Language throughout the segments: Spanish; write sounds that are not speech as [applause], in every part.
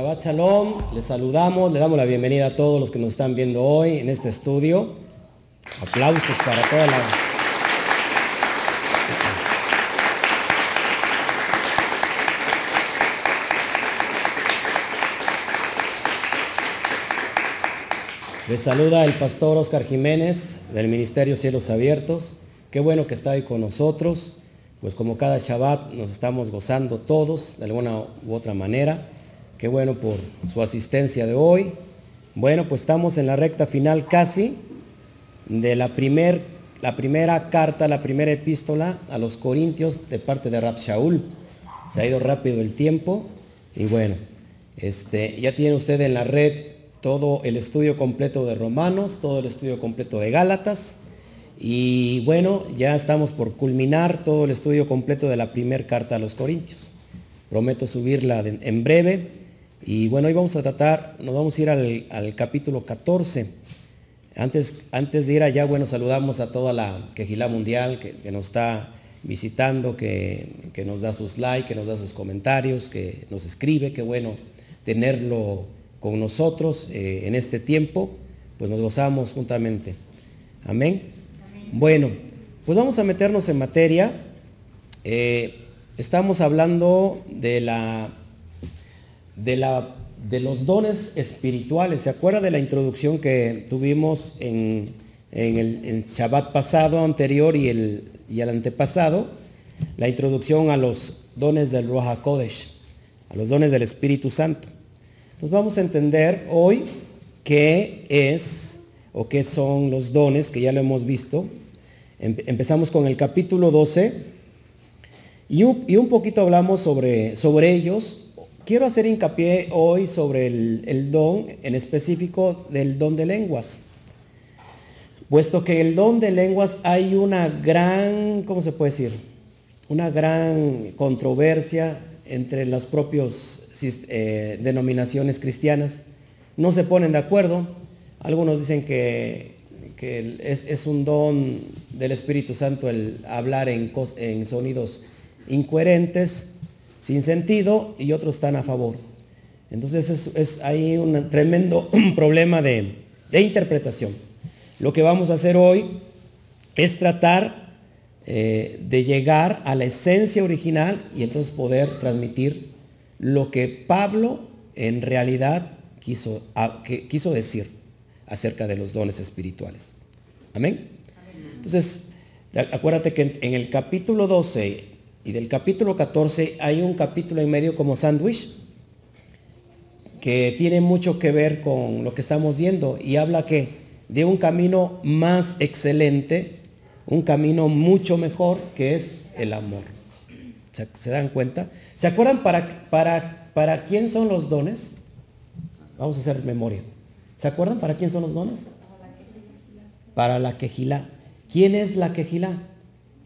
Shabbat Shalom, les saludamos, le damos la bienvenida a todos los que nos están viendo hoy en este estudio. Aplausos para toda la... Les saluda el pastor Oscar Jiménez del Ministerio Cielos Abiertos. Qué bueno que está ahí con nosotros. Pues como cada Shabbat nos estamos gozando todos de alguna u otra manera. Qué bueno por su asistencia de hoy. Bueno, pues estamos en la recta final casi de la, primer, la primera carta, la primera epístola a los Corintios de parte de Rab Shaul. Se ha ido rápido el tiempo y bueno, este, ya tiene usted en la red todo el estudio completo de Romanos, todo el estudio completo de Gálatas. Y bueno, ya estamos por culminar todo el estudio completo de la primera carta a los Corintios. Prometo subirla en breve. Y bueno, hoy vamos a tratar, nos vamos a ir al, capítulo 14. Antes, antes de ir allá, bueno, saludamos a toda la Quejilá Mundial que, nos está visitando, que, nos da sus likes, que nos da sus comentarios, que nos escribe. Qué bueno tenerlo con nosotros eh, en este tiempo, pues nos gozamos juntamente. Amén. Bueno, pues vamos a meternos en materia. Eh, estamos hablando de la, de la de los dones espirituales. ¿Se acuerda de la introducción que tuvimos en, el Shabbat pasado, anterior y el, y el antepasado? La introducción a los dones del Ruach HaKodesh, a los dones del Espíritu Santo. Entonces vamos a entender hoy qué es o qué son los dones, que ya lo hemos visto. Empezamos con el capítulo 12 y un, poquito hablamos sobre, sobre ellos. Quiero hacer hincapié hoy sobre el, don, en específico del don de lenguas. Puesto que el don de lenguas hay una gran, ¿cómo se puede decir? Una gran controversia entre los propios eh, denominaciones cristianas no se ponen de acuerdo. Algunos dicen que, es, un don del Espíritu Santo el hablar en sonidos incoherentes, sin sentido, y otros están a favor. Entonces es, hay un tremendo [clears throat] problema de, interpretación. Lo que vamos a hacer hoy es tratar eh, de llegar a la esencia original y entonces poder transmitir lo que Pablo en realidad quiso, quiso decir acerca de los dones espirituales. Amén. Entonces, acuérdate que en, el capítulo 12 y del capítulo 14 hay un capítulo en medio como sándwich que tiene mucho que ver con lo que estamos viendo y habla que de un camino más excelente, un camino mucho mejor que es el amor. ¿Se, dan cuenta? ¿Se acuerdan para, para, para quién son los dones? Vamos a hacer memoria. ¿Se acuerdan para quién son los dones? Para la quejilá. ¿Quién es la quejilá?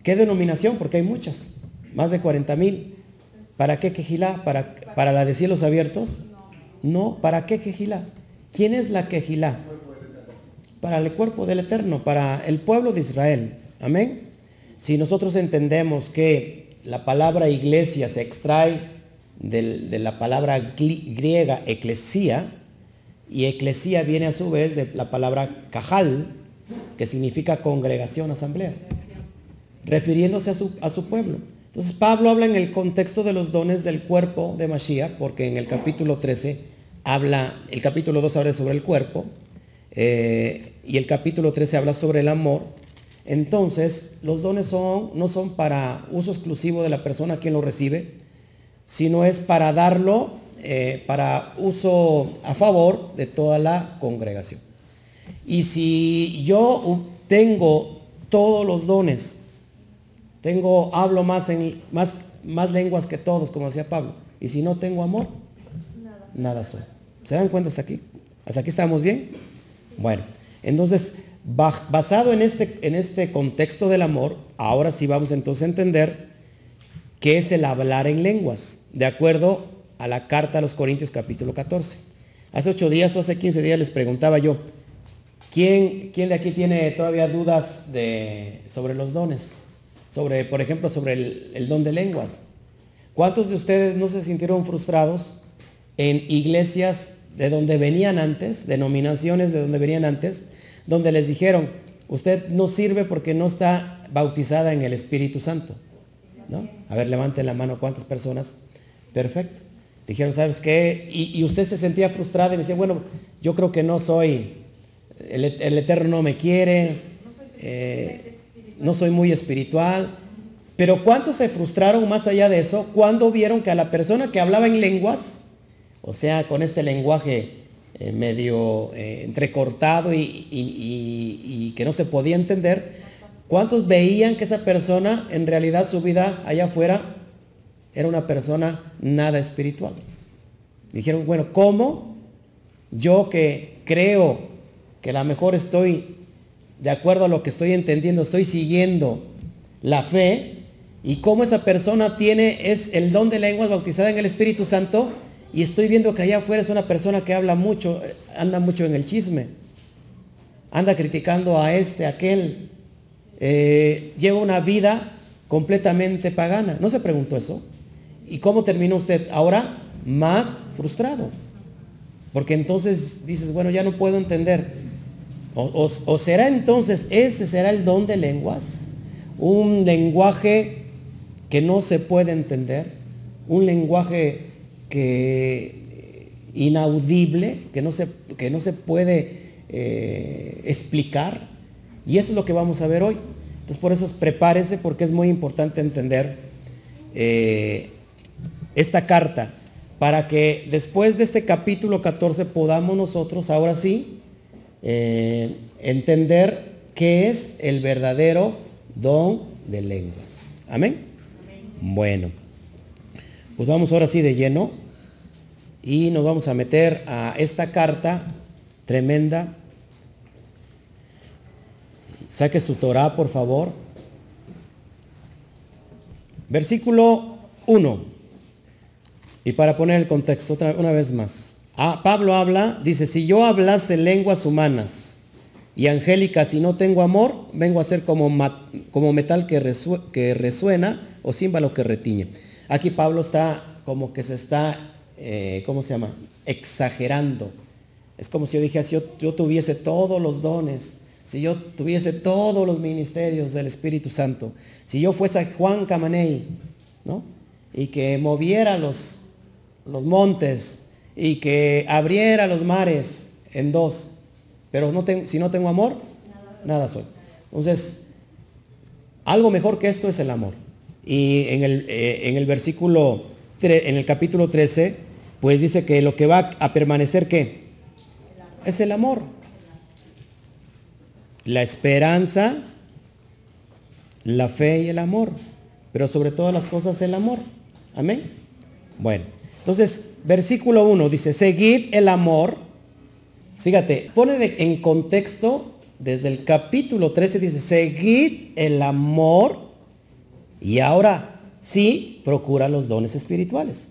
¿Qué denominación? Porque hay muchas. Más de 40 mil. ¿Para qué quejilá? ¿Para, ¿Para la de cielos abiertos? No. ¿Para qué quejilá? ¿Quién es la quejilá? Para el cuerpo del Eterno, para el pueblo de Israel. Amén. Si nosotros entendemos que la palabra iglesia se extrae de la palabra griega eclesía, y eclesía viene a su vez de la palabra cajal, que significa congregación, asamblea, refiriéndose a su, a su pueblo. Entonces Pablo habla en el contexto de los dones del cuerpo de Mashiach, porque en el capítulo 13 habla, el capítulo 2 habla sobre el cuerpo, eh, y el capítulo 13 habla sobre el amor, entonces, los dones son, no son para uso exclusivo de la persona quien lo recibe, sino es para darlo eh, para uso a favor de toda la congregación. Y si yo tengo todos los dones, tengo, hablo más, en, más, más lenguas que todos, como decía Pablo, y si no tengo amor, nada, nada soy. ¿Se dan cuenta hasta aquí? ¿Hasta aquí estamos bien? Bueno, entonces Basado en este, en este contexto del amor, ahora sí vamos entonces a entender qué es el hablar en lenguas, de acuerdo a la carta a los Corintios capítulo 14. Hace ocho días o hace 15 días les preguntaba yo, ¿quién, quién de aquí tiene todavía dudas de, sobre los dones? Sobre, por ejemplo, sobre el, don de lenguas. ¿Cuántos de ustedes no se sintieron frustrados en iglesias de donde venían antes, denominaciones de donde venían antes, donde les dijeron, usted no sirve porque no está bautizada en el Espíritu Santo. ¿No? A ver, levanten la mano, ¿cuántas personas? Perfecto. Dijeron, ¿sabes qué? Y, usted se sentía frustrada y me decía, bueno, yo creo que no soy, el, Eterno no me quiere, eh, no soy muy espiritual. Pero ¿cuántos se frustraron más allá de eso cuando vieron que a la persona que hablaba en lenguas, o sea, con este lenguaje eh, medio eh, entrecortado y, que no se podía entender, ¿cuántos veían que esa persona en realidad su vida allá afuera era una persona nada espiritual? Dijeron, bueno, ¿cómo yo que creo que a lo mejor estoy de acuerdo a lo que estoy entendiendo, estoy siguiendo la fe, y cómo esa persona tiene es el don de lenguas bautizada en el Espíritu Santo, y estoy viendo que allá afuera es una persona que habla mucho, anda mucho en el chisme, anda criticando a este, a aquel, eh, lleva una vida completamente pagana. ¿No se preguntó eso? ¿Y cómo terminó usted? Ahora más frustrado. Porque entonces dices, bueno, ya no puedo entender. O, será entonces, ese será el don de lenguas, un lenguaje que no se puede entender, un lenguaje que inaudible, que no se, que no se puede eh, explicar. Y eso es lo que vamos a ver hoy. Entonces por eso prepárese porque es muy importante entender eh, esta carta para que después de este capítulo 14 podamos nosotros ahora sí eh, entender qué es el verdadero don de lenguas. Amén. Bueno. Pues vamos ahora sí de lleno y nos vamos a meter a esta carta tremenda. Saque su Torah, por favor. Versículo 1. Y para poner el contexto una vez más. Ah, Pablo habla, dice, si yo hablase lenguas humanas y angélicas y no tengo amor, vengo a ser como, metal que, resuena o címbalo que retiñe. Aquí Pablo está como que se está, eh, ¿cómo se llama? Exagerando. Es como si yo dijera, si yo, tuviese todos los dones, si yo tuviese todos los ministerios del Espíritu Santo, si yo fuese Juan Camaney, ¿no? Y que moviera los montes y que abriera los mares en dos, pero no tengo, si no tengo amor, nada soy. Entonces, algo mejor que esto es el amor. Y en el, eh, en el versículo, en el capítulo 13, pues dice que lo que va a permanecer, ¿qué? Es el amor. La esperanza, la fe y el amor. Pero sobre todas las cosas el amor. Amén. Bueno, entonces, versículo 1 dice, seguid el amor. Fíjate, pone en contexto desde el capítulo 13, dice, seguid el amor y ahora sí, procura los dones espirituales.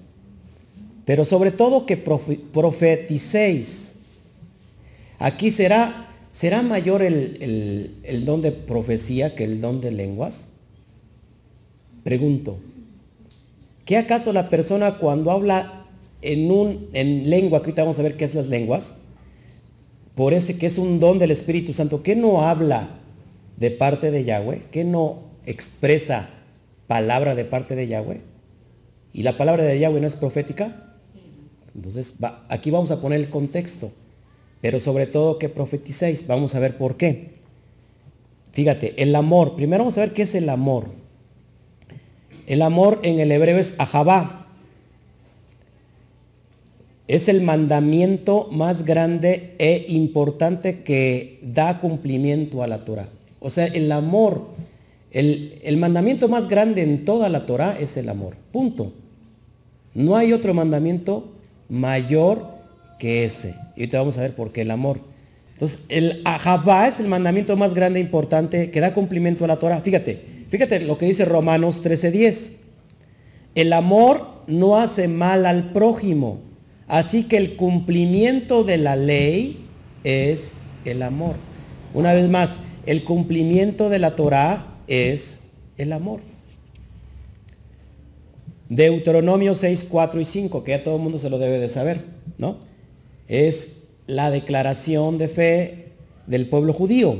Pero sobre todo que profeticéis. Aquí será, será mayor el, el, don de profecía que el don de lenguas. Pregunto, ¿qué acaso la persona cuando habla en, un, en lengua, que ahorita vamos a ver qué es las lenguas, por ese que es un don del Espíritu Santo, ¿qué no habla de parte de Yahweh? ¿Qué no expresa palabra de parte de Yahweh. Y la palabra de Yahweh no es profética. Entonces, aquí vamos a poner el contexto. Pero sobre todo que profeticéis. Vamos a ver por qué. Fíjate, el amor. Primero vamos a ver qué es el amor. El amor en el hebreo es ahabá. Es el mandamiento más grande e importante que da cumplimiento a la Torah. O sea, el amor el, mandamiento más grande en toda la Torah es el amor. Punto. No hay otro mandamiento mayor que ese. Y te vamos a ver por qué el amor. Entonces, el ahabá es el mandamiento más grande e importante que da cumplimiento a la Torah. Fíjate, fíjate lo que dice Romanos 13:10. El amor no hace mal al prójimo. Así que el cumplimiento de la ley es el amor. Una vez más, el cumplimiento de la Torah es el amor. Deuteronomio 6, 4 y 5, que ya todo el mundo se lo debe de saber, ¿no? Es la declaración de fe del pueblo judío.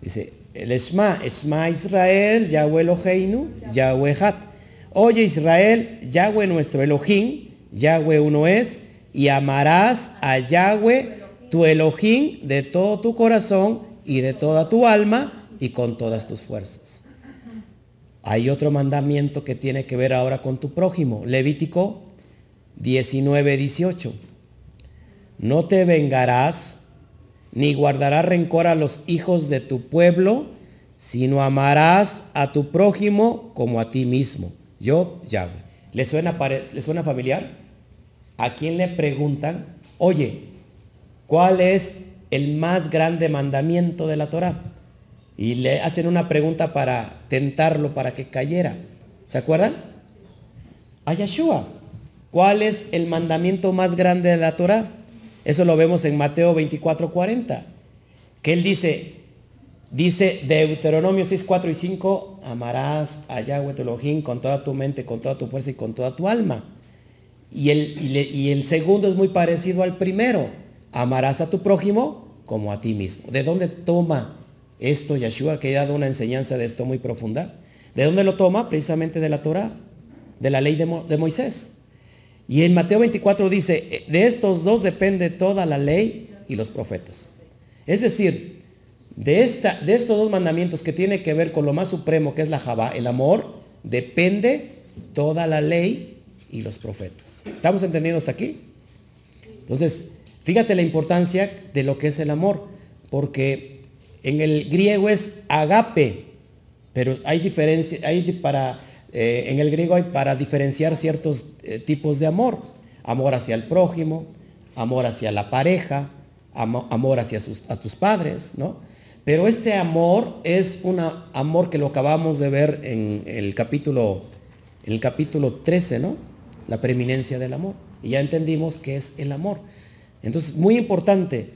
Dice, el Esma, Esma Israel, Yahweh Eloheinu, Yahweh Hat. Oye Israel, Yahweh nuestro Elohim, Yahweh uno es, y amarás a Yahweh tu Elohim de todo tu corazón y de toda tu alma y con todas tus fuerzas. Hay otro mandamiento que tiene que ver ahora con tu prójimo. Levítico 19, 18. No te vengarás ni guardarás rencor a los hijos de tu pueblo, sino amarás a tu prójimo como a ti mismo. Yo, Yahweh. ¿Le suena, ¿Le suena familiar? ¿A quién le preguntan, oye, cuál es el más grande mandamiento de la Torah? Y le hacen una pregunta para tentarlo, para que cayera. ¿Se acuerdan? A Yeshua. ¿Cuál es el mandamiento más grande de la Torah? Eso lo vemos en Mateo 24, 40. Que él dice, dice Deuteronomio 6, 4 y 5, amarás a Yahweh tu Elohim con toda tu mente, con toda tu fuerza y con toda tu alma. Y el, y el segundo es muy parecido al primero. Amarás a tu prójimo como a ti mismo. ¿De dónde toma esto Yeshua que ha dado una enseñanza de esto muy profunda? ¿De dónde lo toma? Precisamente de la Torah, de la ley de, de Moisés. Y en Mateo 24 dice, de estos dos depende toda la ley y los profetas. Es decir, de, esta, de estos dos mandamientos que tiene que ver con lo más supremo que es la Jabá, el amor, depende toda la ley y los profetas. ¿Estamos entendiendo hasta aquí? Entonces, fíjate la importancia de lo que es el amor, porque en el griego es agape, pero hay diferencia, hay para eh, en el griego hay para diferenciar ciertos eh, tipos de amor. Amor hacia el prójimo, amor hacia la pareja, amor hacia tus padres, ¿no? Pero este amor es un amor que lo acabamos de ver en el capítulo, el capítulo 13, ¿no? La preeminencia del amor. Y ya entendimos qué es el amor. Entonces, muy importante,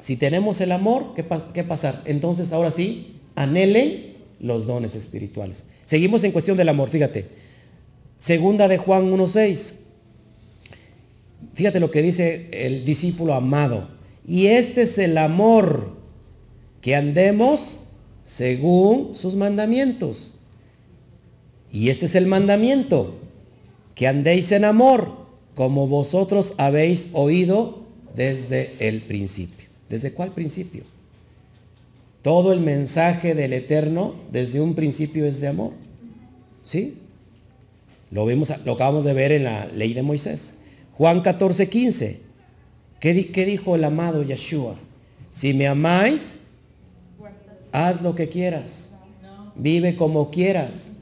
si tenemos el amor, ¿qué, qué pasar? Entonces, ahora sí, anhelen los dones espirituales. Seguimos en cuestión del amor, fíjate. Segunda de Juan 1.6. Fíjate lo que dice el discípulo amado. Y este es el amor, que andemos según sus mandamientos. Y este es el mandamiento, que andéis en amor, como vosotros habéis oído desde el principio. ¿Desde cuál principio? Todo el mensaje del Eterno desde un principio es de amor. ¿Sí? Lo, vimos, lo acabamos de ver en la ley de Moisés. Juan 14, 15. ¿Qué, ¿Qué, dijo el amado Yeshua? Si me amáis, haz lo que quieras. Vive como quieras.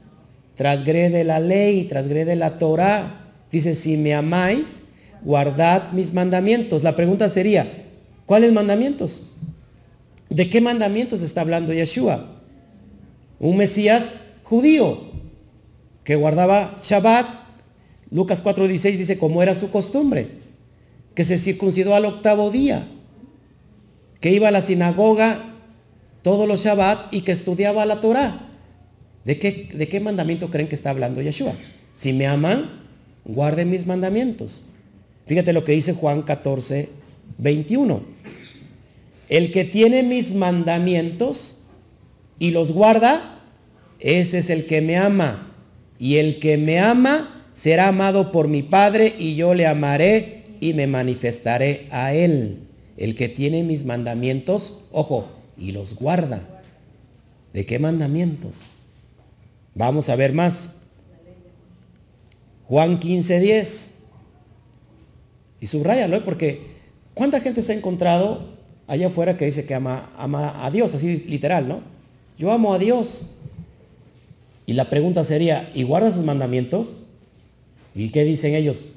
Trasgrede la ley, trasgrede la Torah. Dice, si me amáis, guardad mis mandamientos. La pregunta sería, ¿cuáles mandamientos? ¿De qué mandamientos está hablando Yeshua? Un Mesías judío que guardaba Shabbat. Lucas 4:16 dice como era su costumbre, que se circuncidó al octavo día, que iba a la sinagoga todos los Shabbat y que estudiaba la Torah. ¿De qué, ¿De qué mandamiento creen que está hablando Yeshua? Si me aman, guarden mis mandamientos. Fíjate lo que dice Juan 14, 21. El que tiene mis mandamientos y los guarda, ese es el que me ama. Y el que me ama será amado por mi Padre y yo le amaré y me manifestaré a él. El que tiene mis mandamientos, ojo, y los guarda. ¿De qué mandamientos? Vamos a ver más. Juan 15, 10. Y subrayalo, porque ¿cuánta gente se ha encontrado allá afuera que dice que ama, ama a Dios, así literal, ¿no? Yo amo a Dios. Y la pregunta sería, ¿y guarda sus mandamientos? ¿Y qué dicen ellos?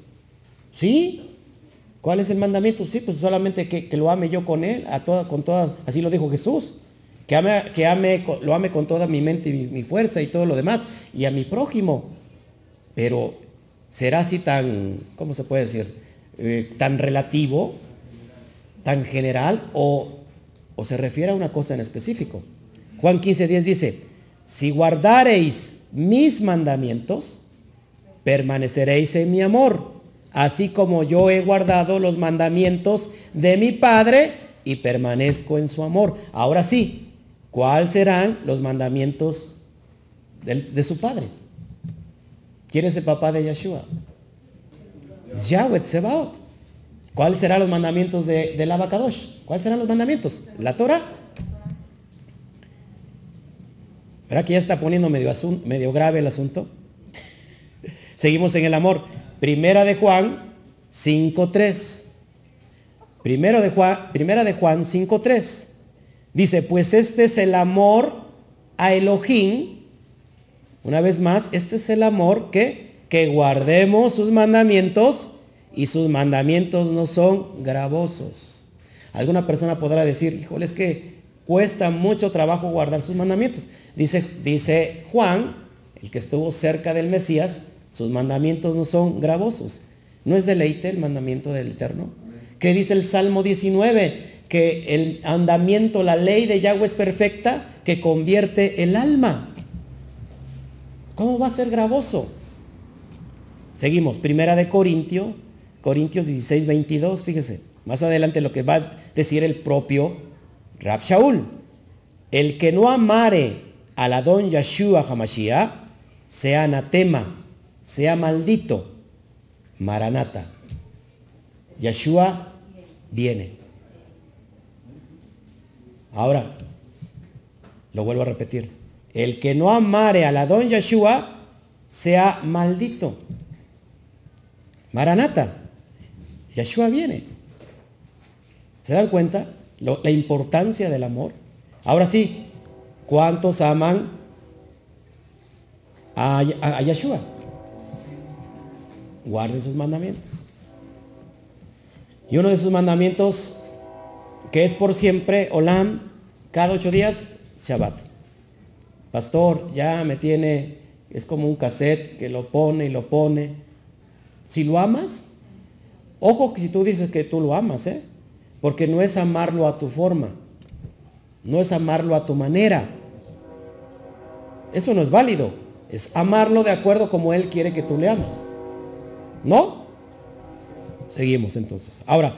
¿Sí? ¿Cuál es el mandamiento? Sí, pues solamente que, lo ame yo con él, a toda, con todas, así lo dijo Jesús. Que, ame, que ame, lo ame con toda mi mente y mi, fuerza y todo lo demás. Y a mi prójimo. Pero será así tan, ¿cómo se puede decir? Eh, tan relativo tan general o, o se refiere a una cosa en específico. Juan 15, 10 dice, si guardareis mis mandamientos, permaneceréis en mi amor, así como yo he guardado los mandamientos de mi Padre y permanezco en su amor. Ahora sí, ¿cuáles serán los mandamientos de, su Padre? ¿Quién es el papá de Yeshua? Yahweh Tsebaot. ¿Cuáles serán los mandamientos de, del Abacadosh? ¿Cuáles serán los mandamientos? La Torah. ¿Verdad que ya está poniendo medio, medio grave el asunto? [laughs] Seguimos en el amor. Primera de Juan 5.3. Primero de Juan, primera de Juan 5.3. Dice, pues este es el amor a Elohim. Una vez más, este es el amor que, que guardemos sus mandamientos y sus mandamientos no son gravosos. Alguna persona podrá decir, híjole, es que cuesta mucho trabajo guardar sus mandamientos. Dice, dice Juan, el que estuvo cerca del Mesías, sus mandamientos no son gravosos. ¿No es deleite el mandamiento del Eterno? ¿Qué dice el Salmo 19? Que el andamiento, la ley de Yahweh es perfecta, que convierte el alma. ¿Cómo va a ser gravoso? Seguimos, primera de Corintio, Corintios 16, 22, fíjese, más adelante lo que va a decir el propio Rab Shaul. El que no amare a la don Yeshua Hamashiach, sea anatema, sea maldito. Maranata. Yeshua viene. Ahora, lo vuelvo a repetir. El que no amare a la don Yeshua, sea maldito. Maranata. Yeshua viene. ¿Se dan cuenta la importancia del amor? Ahora sí, ¿Cuántos aman a, Yeshua? Guarden sus mandamientos. Y uno de sus mandamientos, que es por siempre, Olam, cada ocho días, Shabbat. Pastor, ya me tiene, es como un cassette que lo pone y lo pone. Si lo amas, ojo que si tú dices que tú lo amas, ¿eh? porque no es amarlo a tu forma, no es amarlo a tu manera. Eso no es válido. Es amarlo de acuerdo como Él quiere que tú le amas. ¿No? Seguimos entonces. Ahora,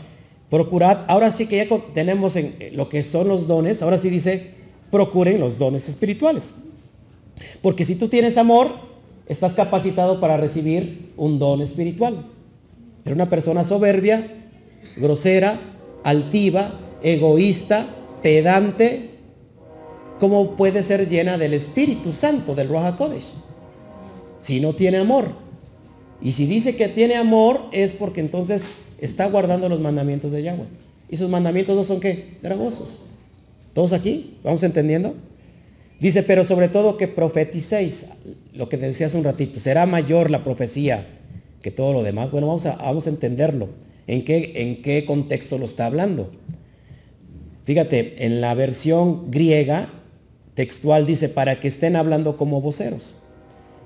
procurad, ahora sí que ya tenemos en eh, lo que son los dones, ahora sí dice, procuren los dones espirituales. Porque si tú tienes amor, estás capacitado para recibir un don espiritual. Pero una persona soberbia, grosera, altiva, egoísta, pedante, ¿cómo puede ser llena del Espíritu Santo, del Ruach HaKodesh? Si no tiene amor. Y si dice que tiene amor es porque entonces está guardando los mandamientos de Yahweh. Y sus mandamientos no son qué? Gravosos. ¿Todos aquí? ¿Vamos entendiendo? Dice, pero sobre todo que profeticéis, lo que te decía hace un ratito, será mayor la profecía que todo lo demás. Bueno, vamos a, vamos a entenderlo. ¿En qué, ¿En qué contexto lo está hablando? Fíjate, en la versión griega textual dice, para que estén hablando como voceros.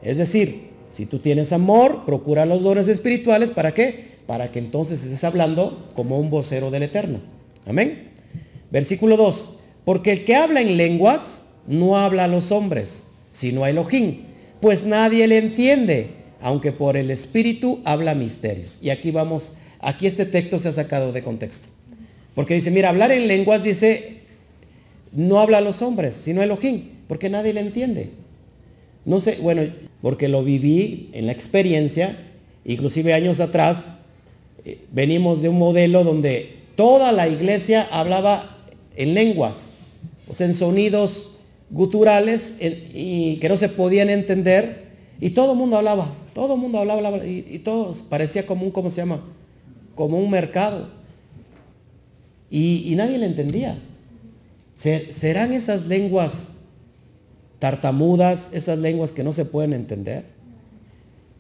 Es decir, si tú tienes amor, procura los dones espirituales, ¿para qué? Para que entonces estés hablando como un vocero del Eterno. Amén. Versículo 2. Porque el que habla en lenguas no habla a los hombres, sino a Elohim, pues nadie le entiende, aunque por el Espíritu habla misterios. Y aquí vamos, aquí este texto se ha sacado de contexto. Porque dice, mira, hablar en lenguas dice no habla a los hombres, sino a Elohim, porque nadie le entiende. No sé, bueno, porque lo viví en la experiencia, inclusive años atrás, eh, venimos de un modelo donde toda la iglesia hablaba en lenguas, o sea, en sonidos guturales y que no se podían entender, y todo el mundo hablaba, todo el mundo hablaba, y, y todos parecía como un, ¿cómo se llama? Como un mercado. y nadie le entendía. ¿Serán esas lenguas tartamudas, esas lenguas que no se pueden entender?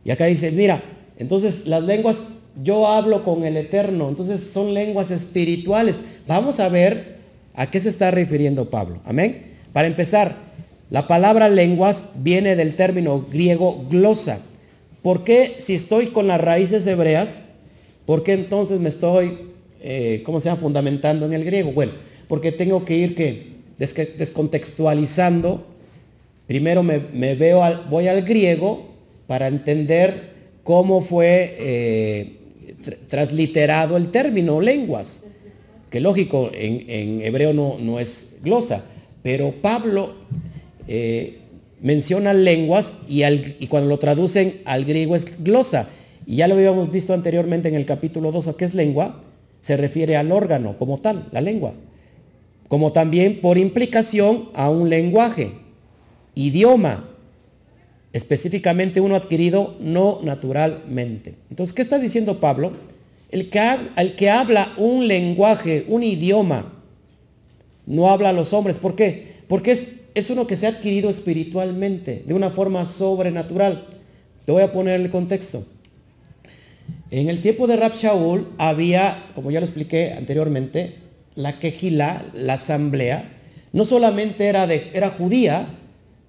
Y acá dice, mira, entonces las lenguas, yo hablo con el Eterno, entonces son lenguas espirituales. Vamos a ver a qué se está refiriendo Pablo. Amén. Para empezar, la palabra lenguas viene del término griego glosa. ¿Por qué si estoy con las raíces hebreas, por qué entonces me estoy, eh, ¿cómo se fundamentando en el griego? Bueno, porque tengo que ir que descontextualizando. Primero me, veo voy al griego para entender cómo fue eh, transliterado el término lenguas, que lógico, en, hebreo no, es glosa, pero Pablo eh, menciona lenguas y, y, cuando lo traducen al griego es glosa. Y ya lo habíamos visto anteriormente en el capítulo 2, ¿qué es lengua? Se refiere al órgano como tal, la lengua. Como también por implicación a un lenguaje, idioma, específicamente uno adquirido no naturalmente. Entonces, ¿qué está diciendo Pablo? El que, el que habla un lenguaje, un idioma, no habla a los hombres. ¿Por qué? Porque es, es uno que se ha adquirido espiritualmente, de una forma sobrenatural. Te voy a poner el contexto. En el tiempo de Rab Shaul había, como ya lo expliqué anteriormente, la quejila, la asamblea, no solamente era, de, era judía,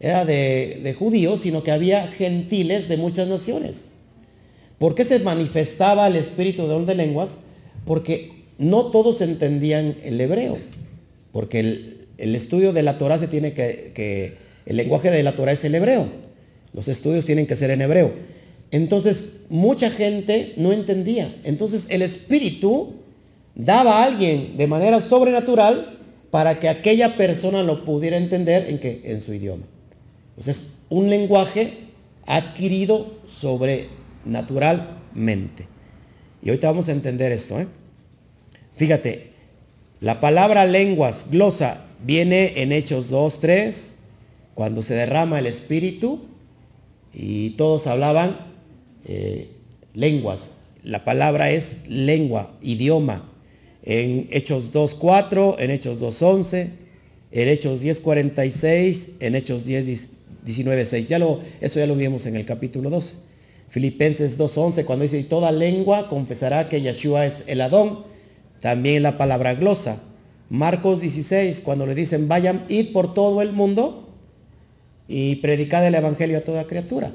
era de, judíos, sino que había gentiles de muchas naciones. ¿Por qué se manifestaba el espíritu de don de lenguas? Porque no todos entendían el hebreo, porque el, estudio de la Torah se tiene que, que, el lenguaje de la Torah es el hebreo, los estudios tienen que ser en hebreo. Entonces, mucha gente no entendía. Entonces, el espíritu daba a alguien de manera sobrenatural para que aquella persona lo pudiera entender en, en su idioma. Entonces, un lenguaje adquirido sobrenaturalmente. Y ahorita vamos a entender esto. ¿eh? Fíjate, la palabra lenguas, glosa, viene en Hechos 2, 3, cuando se derrama el Espíritu y todos hablaban eh, lenguas. La palabra es lengua, idioma. En Hechos 2, 4, en Hechos 2, 11, en Hechos 10, 46, en Hechos 10, 19.6. Ya lo, eso ya lo vimos en el capítulo 12. Filipenses 2.11, cuando dice, toda lengua confesará que Yeshua es el Adón. También la palabra glosa. Marcos 16, cuando le dicen, vayan, id por todo el mundo y predicad el Evangelio a toda criatura.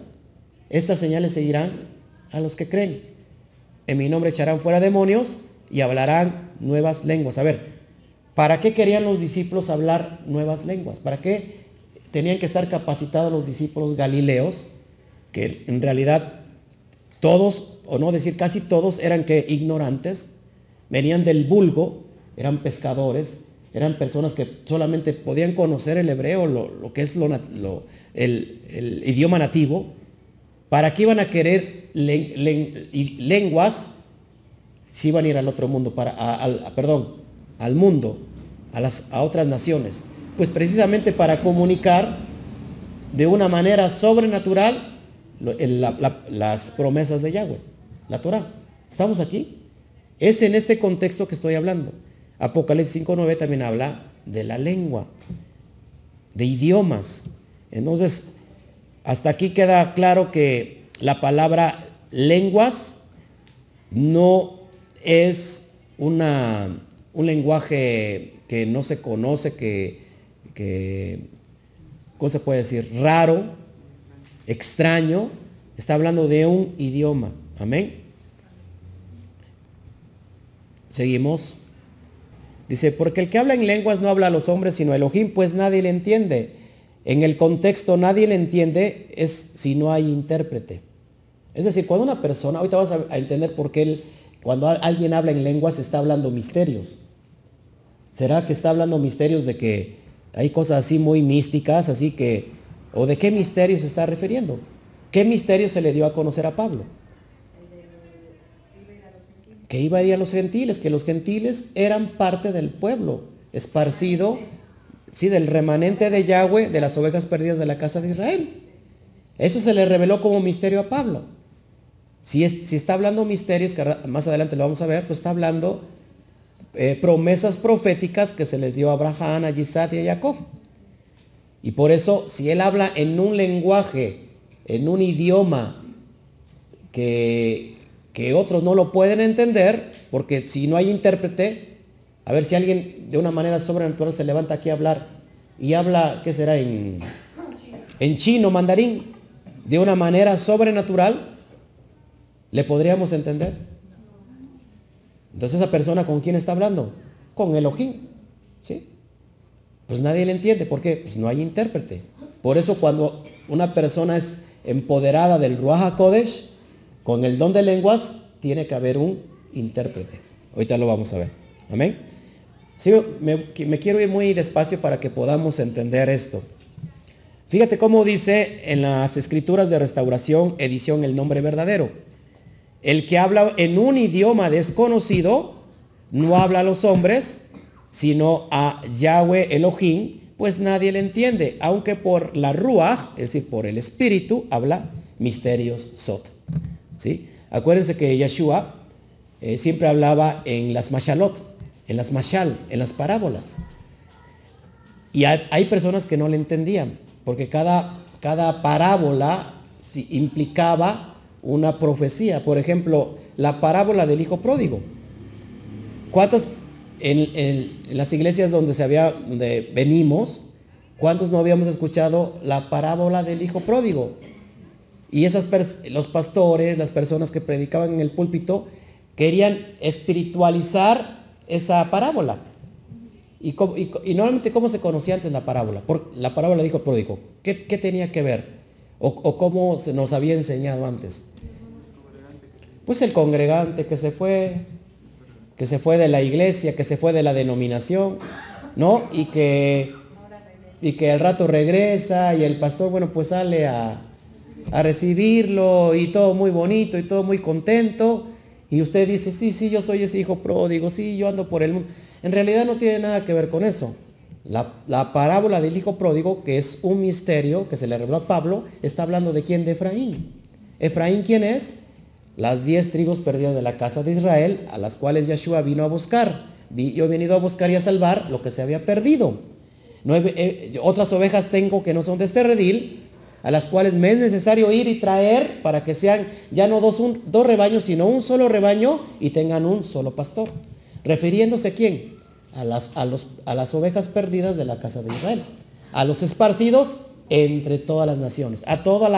Estas señales seguirán a los que creen. En mi nombre echarán fuera demonios y hablarán nuevas lenguas. A ver, ¿para qué querían los discípulos hablar nuevas lenguas? ¿Para qué tenían que estar capacitados los discípulos galileos, que en realidad todos, o no decir casi todos, eran que ignorantes, venían del vulgo, eran pescadores, eran personas que solamente podían conocer el hebreo, lo, que es lo, el, idioma nativo, ¿para qué iban a querer lenguas si iban a ir al otro mundo, para, perdón, al mundo, a, las, a otras naciones? Pues precisamente para comunicar de una manera sobrenatural las promesas de Yahweh, la Torah. ¿Estamos aquí? Es en este contexto que estoy hablando. Apocalipsis 5.9 también habla de la lengua, de idiomas. Entonces, hasta aquí queda claro que la palabra lenguas no es una, un lenguaje que no se conoce, que ¿cómo se puede decir? Raro, extraño, está hablando de un idioma. Amén. Seguimos. Dice, porque el que habla en lenguas no habla a los hombres, sino a Elohim, pues nadie le entiende. En el contexto nadie le entiende es si no hay intérprete. Es decir, cuando una persona, ahorita vas a, entender por qué él, cuando alguien habla en lenguas está hablando misterios. ¿Será que está hablando misterios de que hay cosas así muy místicas, así que, ¿o de qué misterio se está refiriendo? ¿Qué misterio se le dio a conocer a Pablo? Que iba a ir a los gentiles, que los gentiles eran parte del pueblo, esparcido, sí, del remanente de Yahweh, de las ovejas perdidas de la casa de Israel. Eso se le reveló como misterio a Pablo. Si, si está hablando misterios, que más adelante lo vamos a ver, pues está hablando eh, promesas proféticas que se les dio a Abraham, a Isaac y a Jacob. Y por eso, si él habla en un lenguaje, en un idioma que, que otros no lo pueden entender, porque si no hay intérprete, a ver si alguien de una manera sobrenatural se levanta aquí a hablar y habla, ¿qué será? En, en chino, mandarín, de una manera sobrenatural, ¿le podríamos entender? Entonces esa persona con quién está hablando? Con Elohim. ¿Sí? Pues nadie le entiende. ¿Por qué? Pues no hay intérprete. Por eso cuando una persona es empoderada del Ruach HaKodesh, con el don de lenguas tiene que haber un intérprete. Ahorita lo vamos a ver. Amén. Sí, me quiero ir muy despacio para que podamos entender esto. Fíjate cómo dice en las escrituras de restauración, edición El nombre verdadero. El que habla en un idioma desconocido no habla a los hombres, sino a Yahweh Elohim, pues nadie le entiende, aunque por la Ruach, es decir, por el Espíritu, habla misterios Sot. ¿Sí? Acuérdense que Yeshua eh, siempre hablaba en las Mashalot, en las Mashal, en las parábolas. Y hay, personas que no le entendían, porque cada, cada parábola implicaba una profecía. Por ejemplo, la parábola del hijo pródigo. ¿Cuántas en, las iglesias donde se había, donde venimos, cuántos no habíamos escuchado la parábola del hijo pródigo? Y esas los pastores, las personas que predicaban en el púlpito, querían espiritualizar esa parábola. Y, normalmente, ¿cómo se conocía antes la parábola? Por, la parábola dijo pródigo. ¿Qué, ¿Qué, tenía que ver? O, o, cómo se nos había enseñado antes? Pues el congregante que se fue, que se fue de la iglesia, que se fue de la denominación, ¿no? Y que, y que al rato regresa y el pastor, bueno, pues sale a, a recibirlo y todo muy bonito y todo muy contento. Y usted dice, sí, sí, yo soy ese hijo pródigo, sí, yo ando por el mundo. En realidad no tiene nada que ver con eso. La, la, parábola del hijo pródigo, que es un misterio que se le reveló a Pablo, está hablando de quién? De Efraín. ¿Efraín quién es? Las diez tribus perdidas de la casa de Israel, a las cuales Yeshua vino a buscar. Yo he venido a buscar y a salvar lo que se había perdido. Eh, otras ovejas tengo que no son de este redil, a las cuales me es necesario ir y traer para que sean ya no dos, dos rebaños, sino un solo rebaño y tengan un solo pastor. Refiriéndose a quién? A las, a, los, a las ovejas perdidas de la casa de Israel. A los esparcidos entre todas las naciones. A todos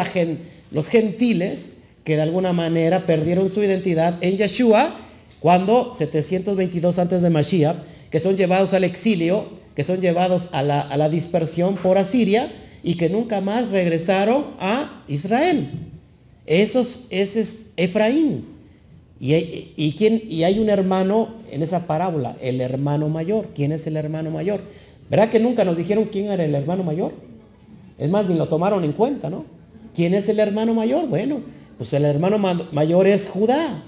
los gentiles que de alguna manera perdieron su identidad en Yeshua cuando 722 antes de Mashiach, que son llevados al exilio, que son llevados a la, dispersión por Asiria y que nunca más regresaron a Israel. Esos, ese es Efraín. Y, y, quién, y hay un hermano en esa parábola, el hermano mayor. ¿Quién es el hermano mayor? ¿Verdad que nunca nos dijeron quién era el hermano mayor? Es más, ni lo tomaron en cuenta, ¿no? ¿Quién es el hermano mayor? Bueno, pues el hermano mayor es Judá.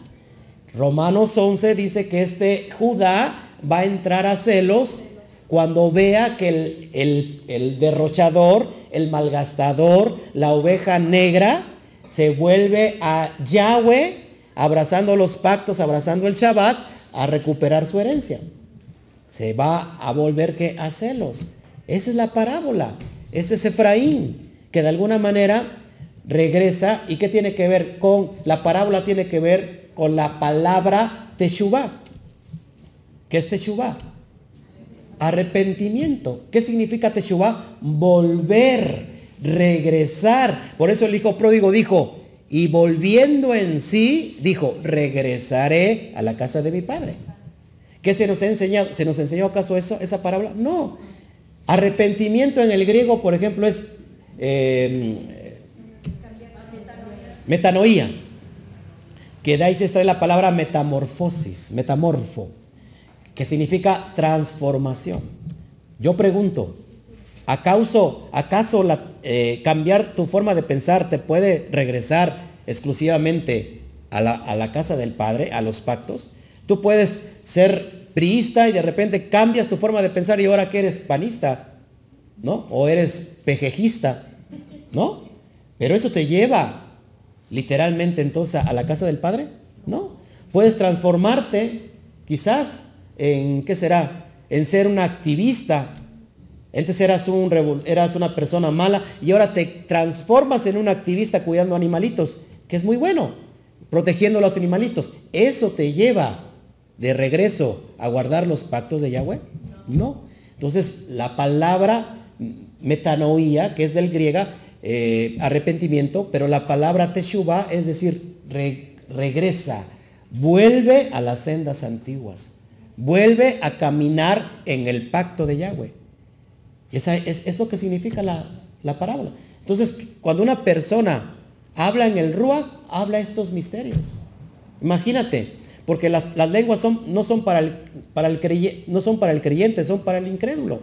Romanos 11 dice que este Judá va a entrar a celos cuando vea que el, derrochador, el malgastador, la oveja negra, se vuelve a Yahweh, abrazando los pactos, abrazando el Shabbat, a recuperar su herencia. Se va a volver que a celos. Esa es la parábola. Ese es Efraín, que de alguna manera regresa. ¿Y qué tiene que ver con, la parábola tiene que ver con la palabra Teshuvah? ¿Qué es Teshuvah? Arrepentimiento. ¿Qué significa Teshuvah? Volver, regresar. Por eso el hijo pródigo dijo, y volviendo en sí, dijo, regresaré a la casa de mi padre. ¿Qué se nos ha enseñado? ¿Se nos enseñó acaso eso, esa parábola? No. Arrepentimiento en el griego, por ejemplo, es eh, Metanoía, que de ahí se extrae la palabra metamorfosis, metamorfo, que significa transformación. Yo pregunto, ¿acaso, acaso eh, cambiar tu forma de pensar te puede regresar exclusivamente a la, a la casa del Padre, a los pactos? Tú puedes ser priista y de repente cambias tu forma de pensar y ahora que eres panista, ¿no? O eres pejejista, ¿no? Pero eso te lleva literalmente entonces a la casa del Padre? No. Puedes transformarte quizás en, ¿qué será? En ser un activista. Antes eras, un, eras una persona mala y ahora te transformas en un activista cuidando animalitos, que es muy bueno, protegiendo a los animalitos. ¿Eso te lleva de regreso a guardar los pactos de Yahweh? No. Entonces la palabra metanoía, que es del griega, eh, arrepentimiento, pero la palabra teshuva es decir, regresa, vuelve a las sendas antiguas, vuelve a caminar en el pacto de Yahweh. Esa es, lo que significa la, la parábola. Entonces, cuando una persona habla en el Ruach, habla estos misterios. Imagínate, porque las lenguas son, no, son para el, para el creyente, no son para el creyente, son para el incrédulo.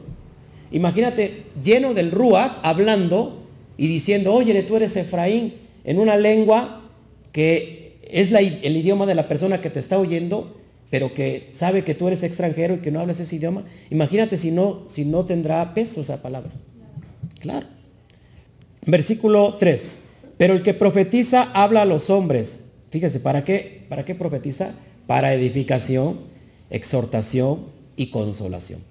Imagínate lleno del Ruach hablando y diciendo, oye, tú eres Efraín, en una lengua que es el idioma de la persona que te está oyendo, pero que sabe que tú eres extranjero y que no hablas ese idioma. Imagínate si no, si no tendrá peso esa palabra. Claro. Versículo 3. Pero el que profetiza habla a los hombres. Fíjese, ¿para qué, para qué profetiza? Para edificación, exhortación y consolación.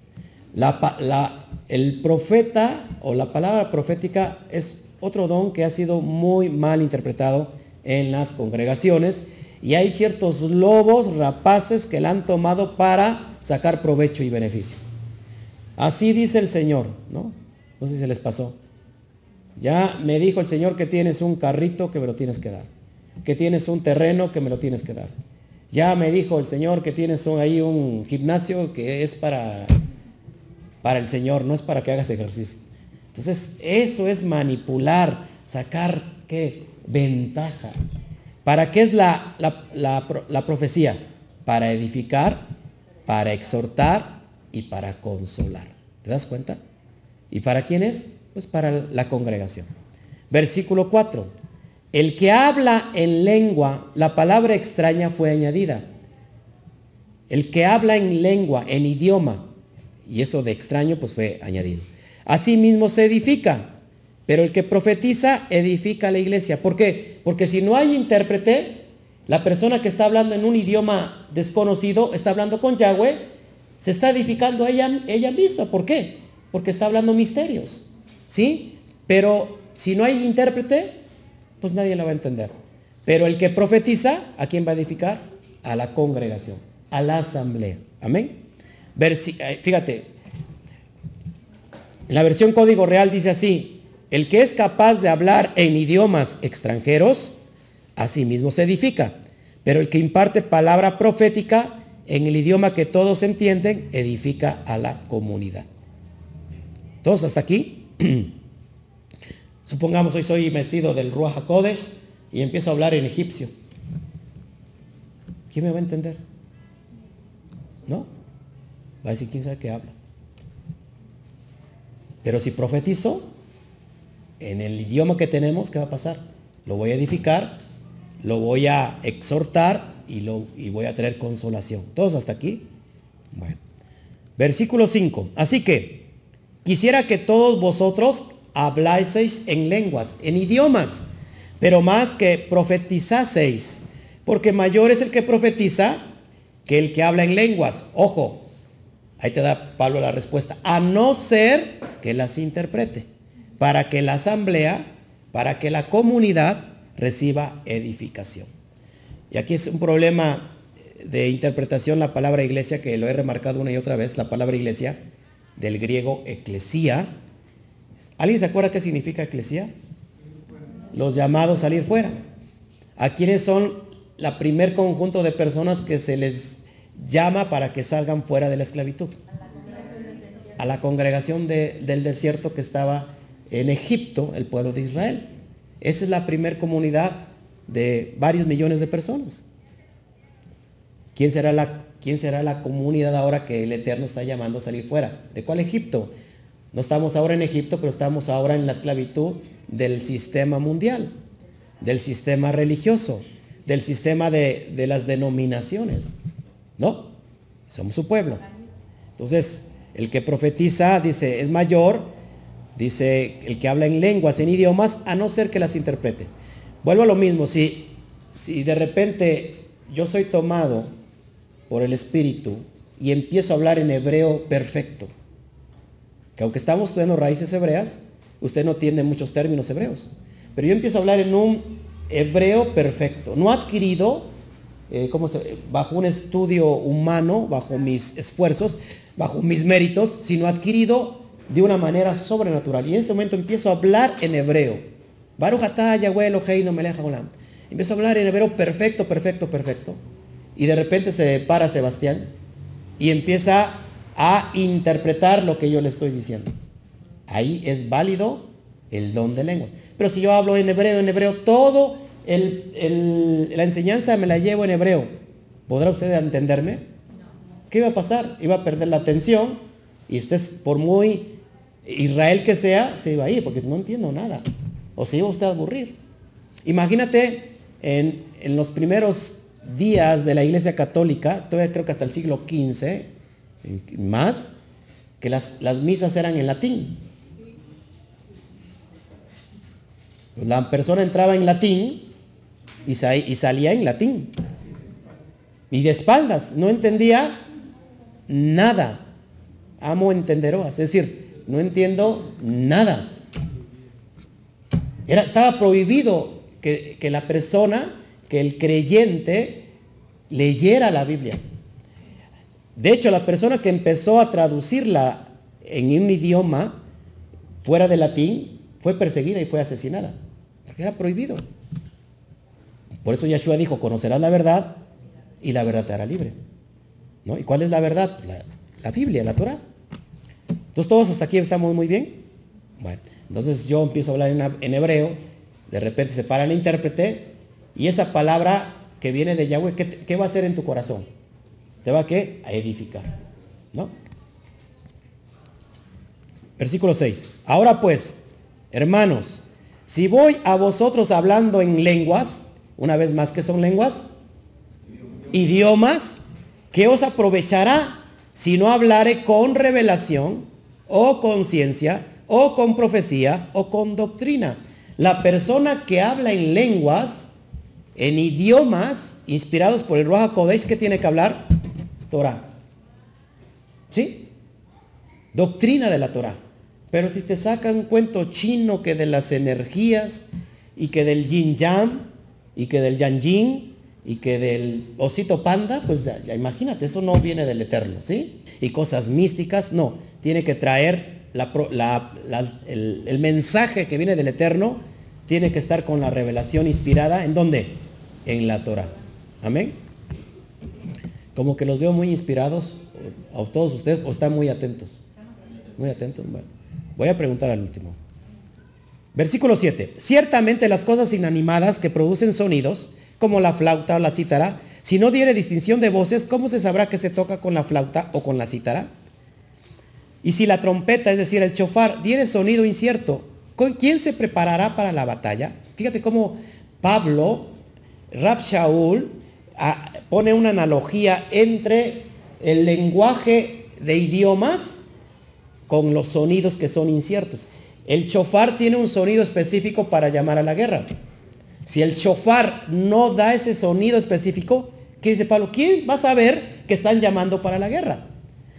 La, el profeta o la palabra profética es otro don que ha sido muy mal interpretado en las congregaciones y hay ciertos lobos rapaces que la han tomado para sacar provecho y beneficio. Así dice el Señor, ¿no? No sé si se les pasó. Ya me dijo el Señor que tienes un carrito que me lo tienes que dar. Que tienes un terreno que me lo tienes que dar. Ya me dijo el Señor que tienes ahí un gimnasio que es para, para el Señor, no es para que hagas ejercicio. Entonces, eso es manipular, sacar qué ventaja. ¿Para qué es la, la, profecía? Para edificar, para exhortar y para consolar. ¿Te das cuenta? ¿Y para quién es? Pues para la congregación. Versículo 4. El que habla en lengua, la palabra extraña fue añadida. El que habla en lengua, en idioma, y eso de extraño pues fue añadido. Asimismo se edifica. Pero el que profetiza edifica la iglesia. ¿Por qué? Porque si no hay intérprete, la persona que está hablando en un idioma desconocido, está hablando con Yahweh, se está edificando ella, ella misma. ¿Por qué? Porque está hablando misterios. ¿Sí? Pero si no hay intérprete, pues nadie la va a entender. Pero el que profetiza, ¿a quién va a edificar? A la congregación, a la asamblea. Amén. Eh, fíjate, la versión código real dice así, el que es capaz de hablar en idiomas extranjeros, sí mismo se edifica. Pero el que imparte palabra profética en el idioma que todos entienden, edifica a la comunidad. ¿Todos hasta aquí? [clears throat] Supongamos hoy soy vestido del Ruach y empiezo a hablar en egipcio. ¿Quién me va a entender? ¿No? Va a decir quién sabe qué habla. Pero si profetizo, en el idioma que tenemos, ¿qué va a pasar? Lo voy a edificar, lo voy a exhortar y, lo, y voy a traer consolación. ¿Todos hasta aquí? Bueno. Versículo 5. Así que quisiera que todos vosotros hablaseis en lenguas, en idiomas, pero más que profetizaseis, porque mayor es el que profetiza que el que habla en lenguas. Ojo, ahí te da Pablo la respuesta, a no ser que las interprete para que la asamblea, para que la comunidad reciba edificación. Y aquí es un problema de interpretación la palabra iglesia, que lo he remarcado una y otra vez, la palabra iglesia, del griego eclesía. ¿Alguien se acuerda qué significa eclesía? Los llamados a salir fuera. ¿A quiénes son la primer conjunto de personas que se les llama para que salgan fuera de la esclavitud? A la congregación del desierto que estaba en Egipto el pueblo de Israel. Esa es la primera comunidad de varios millones de personas. ¿Quién será, la, ¿Quién será la comunidad ahora que el Eterno está llamando a salir fuera? ¿De cuál Egipto? No estamos ahora en Egipto, pero estamos ahora en la esclavitud del sistema mundial, del sistema religioso, del sistema de, de las denominaciones. ¿No? Somos su pueblo. Entonces, el que profetiza dice, es mayor Dice el que habla en lenguas, en idiomas, a no ser que las interprete. Vuelvo a lo mismo, si, si de repente yo soy tomado por el Espíritu y empiezo a hablar en hebreo perfecto, que aunque estamos estudiando raíces hebreas, usted no tiene muchos términos hebreos, pero yo empiezo a hablar en un hebreo perfecto, no adquirido eh, bajo un estudio humano, bajo mis esfuerzos, bajo mis méritos, sino adquirido de una manera sobrenatural. Y en ese momento empiezo a hablar en hebreo. Baruch Yahweh no me Empiezo a hablar en hebreo perfecto, perfecto, perfecto. Y de repente se para Sebastián y empieza a interpretar lo que yo le estoy diciendo. Ahí es válido el don de lenguas. Pero si yo hablo en hebreo, en hebreo, todo la enseñanza me la llevo en hebreo. ¿Podrá usted entenderme? ¿Qué iba a pasar? Iba a perder la atención y usted, por muy Israel que sea, se iba a ir porque no entiendo nada. O se iba usted a aburrir. Imagínate en, en los primeros días de la Iglesia Católica, todavía creo que hasta el siglo XV, más, que las, las misas eran en latín. La persona entraba en latín y, salía en latín. Y de espaldas, no entendía nada. Amo entenderos, es decir, no entiendo nada. Era, estaba prohibido que, que la persona, que el creyente, leyera la Biblia. De hecho, la persona que empezó a traducirla en un idioma fuera de latín fue perseguida y fue asesinada, porque era prohibido. Por eso Yeshua dijo, conocerás la verdad y la verdad te hará libre. ¿No? ¿Y cuál es la verdad? La, Biblia, la Torah. Entonces todos hasta aquí estamos muy bien. Bueno, entonces yo empiezo a hablar en, hebreo, de repente se para el intérprete y esa palabra que viene de Yahweh, ¿qué, va a hacer en tu corazón? Te va a qué? A edificar. ¿No? Versículo 6. Ahora pues, hermanos, si voy a vosotros hablando en lenguas, una vez más, ¿qué son lenguas? Idiomas. ¿Qué os aprovechará si no hablare con revelación o con ciencia o con profecía o con doctrina? La persona que habla en lenguas, en idiomas inspirados por el Ruach Kodesh, ¿qué tiene que hablar? Torah. ¿Sí? Doctrina de la Torah. Pero si te sacan un cuento chino que de las energías y que del yin yang y que del yang yin y que del osito panda, pues imagínate, eso no viene del eterno, ¿sí? Y cosas místicas, no. Tiene que traer el, el, mensaje que viene del eterno, tiene que estar con la revelación inspirada, ¿en dónde? En la Torah. Amén como que los veo muy inspirados, a todos ustedes, o están muy atentos. Muy atentos. Bueno, voy a preguntar al último. Versículo 7. Ciertamente las cosas inanimadas que producen sonidos, como la flauta o la cítara, si no diere distinción de voces, ¿cómo se sabrá que se toca con la flauta o con la cítara? Y si la trompeta, es decir, el chofar, diere sonido incierto, ¿con quién se preparará para la batalla? Fíjate cómo Pablo, Rab Shaul, pone una analogía entre el lenguaje de idiomas con los sonidos que son inciertos. El chofar tiene un sonido específico para llamar a la guerra. Si el chofar no da ese sonido específico, ¿qué dice Pablo? ¿Quién va a saber que están llamando para la guerra?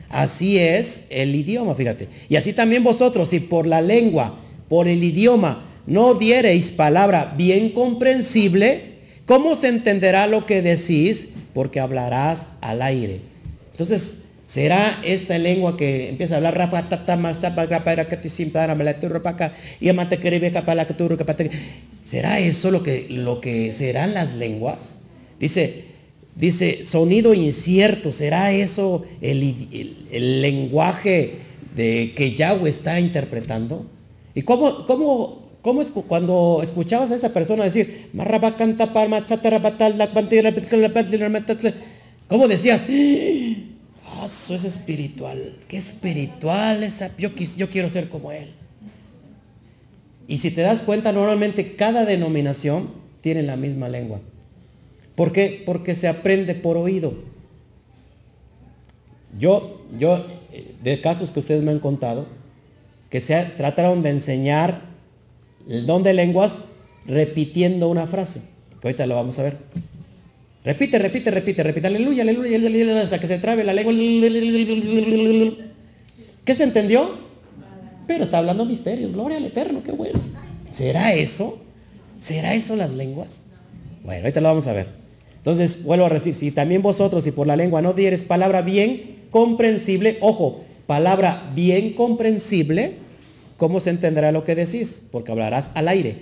Así es el idioma, fíjate. Y así también vosotros, si por la lengua, por el idioma, no diereis palabra bien comprensible, ¿cómo se entenderá lo que decís? porque hablarás al aire. Entonces, ¿será esta lengua que empieza a hablar ¿Será eso lo que, lo que serán las lenguas? Dice, dice, sonido incierto, ¿será eso el, lenguaje de que Yahweh está interpretando? ¿Y cómo, cómo ¿Cómo es cuando escuchabas a esa persona decir, ¿cómo decías? Ah, eso es espiritual. Qué espiritual esa. Yo, yo quiero ser como él. Y si te das cuenta, normalmente cada denominación tiene la misma lengua. ¿Por qué? Porque se aprende por oído. Yo, yo, eh, de casos que ustedes me han contado, que se trataron de enseñar el don de lenguas repitiendo una frase, que ahorita lo vamos a ver. Repite, repite, repite, repite, aleluya, aleluya, hasta que se trabe la lengua. ¿Qué se entendió? Pero está hablando misterios, gloria al Eterno, qué bueno. ¿Será eso? ¿Será eso las lenguas? Bueno, ahorita lo vamos a ver. Entonces, vuelvo a decir, si también vosotros, y por la lengua no dieres palabra bien comprensible, ojo, palabra bien comprensible, ¿cómo se entenderá lo que decís? Porque hablarás al aire.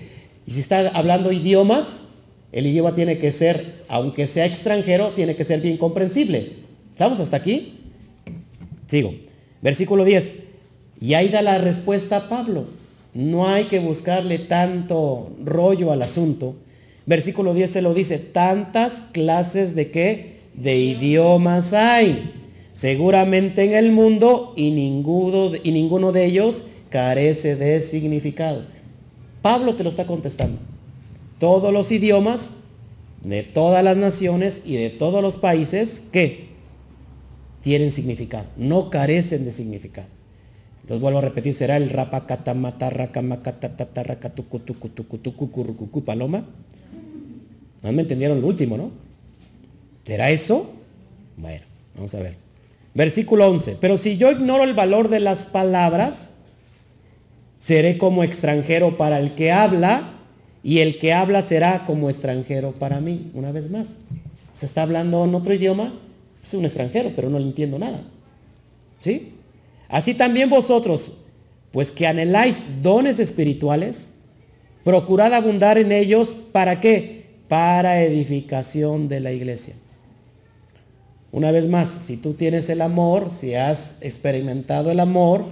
Y si está hablando idiomas, el idioma tiene que ser, aunque sea extranjero, tiene que ser bien comprensible. ¿Estamos hasta aquí? Sigo. Versículo 10. Y ahí da la respuesta a Pablo. No hay que buscarle tanto rollo al asunto. Versículo 10 se lo dice. Tantas clases de qué? De idiomas hay. Seguramente en el mundo y ninguno, y ninguno de ellos carece de significado. Pablo te lo está contestando todos los idiomas, de todas las naciones y de todos los países que tienen significado, no carecen de significado. Entonces vuelvo a repetir, será el rapacatamataracamatatataracatucutucutucutucucurucucu paloma. No me entendieron lo último, ¿no? ¿Será eso? Bueno, vamos a ver. Versículo 11. Pero si yo ignoro el valor de las palabras, seré como extranjero para el que habla y el que habla será como extranjero para mí. Una vez más. Se está hablando en otro idioma, es un extranjero, pero no le entiendo nada. ¿Sí? Así también vosotros, pues que anheláis dones espirituales, procurad abundar en ellos, ¿para qué? Para edificación de la iglesia. Una vez más, si tú tienes el amor, si has experimentado el amor,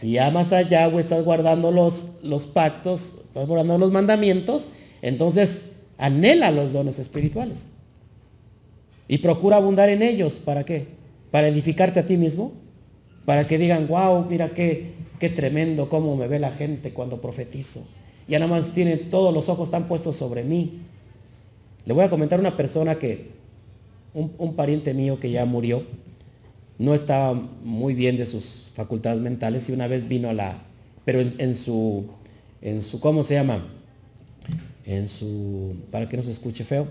si amas a Yahweh, estás guardando los, los pactos, estás guardando los mandamientos, entonces anhela los dones espirituales. Y procura abundar en ellos. ¿Para qué? Para edificarte a ti mismo. Para que digan, wow, mira qué, qué tremendo cómo me ve la gente cuando profetizo. Ya nada más tiene todos los ojos están puestos sobre mí. Le voy a comentar una persona que, un, pariente mío que ya murió, no estaba muy bien de sus facultades mentales y una vez vino a la, pero en, su, en su, ¿cómo se llama? En su, para que no se escuche feo.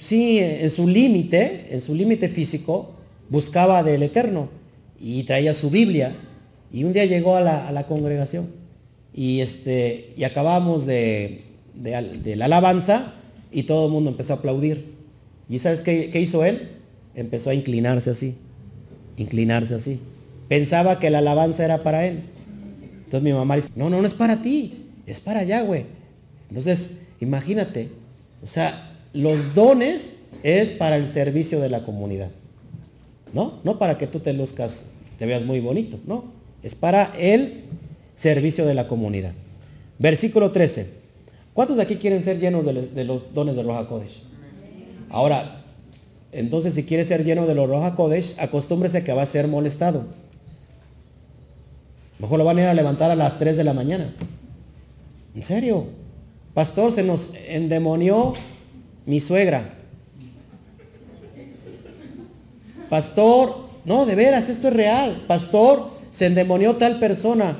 Sí, en su límite, en su límite físico, buscaba del Eterno y traía su Biblia. Y un día llegó a la, congregación y, este, y acabamos de, de, la alabanza y todo el mundo empezó a aplaudir. ¿Y sabes qué, qué hizo él? Empezó a inclinarse así, inclinarse así. Pensaba que la alabanza era para él. Entonces mi mamá dice, no, no, no es para ti, es para Yahweh. Entonces, imagínate, o sea, los dones es para el servicio de la comunidad. ¿No? No para que tú te luzcas, te veas muy bonito, no. Es para el servicio de la comunidad. Versículo 13. ¿Cuántos de aquí quieren ser llenos de, los dones de Roja Kodesh? Ahora, entonces si quieres ser lleno de los Roja Kodesh, acostúmbrese que va a ser molestado. Mejor lo van a ir a levantar a las 3 de la mañana. ¿En serio? Pastor, se nos endemonió mi suegra. Pastor, no, de veras, esto es real. Pastor, se endemonió tal persona.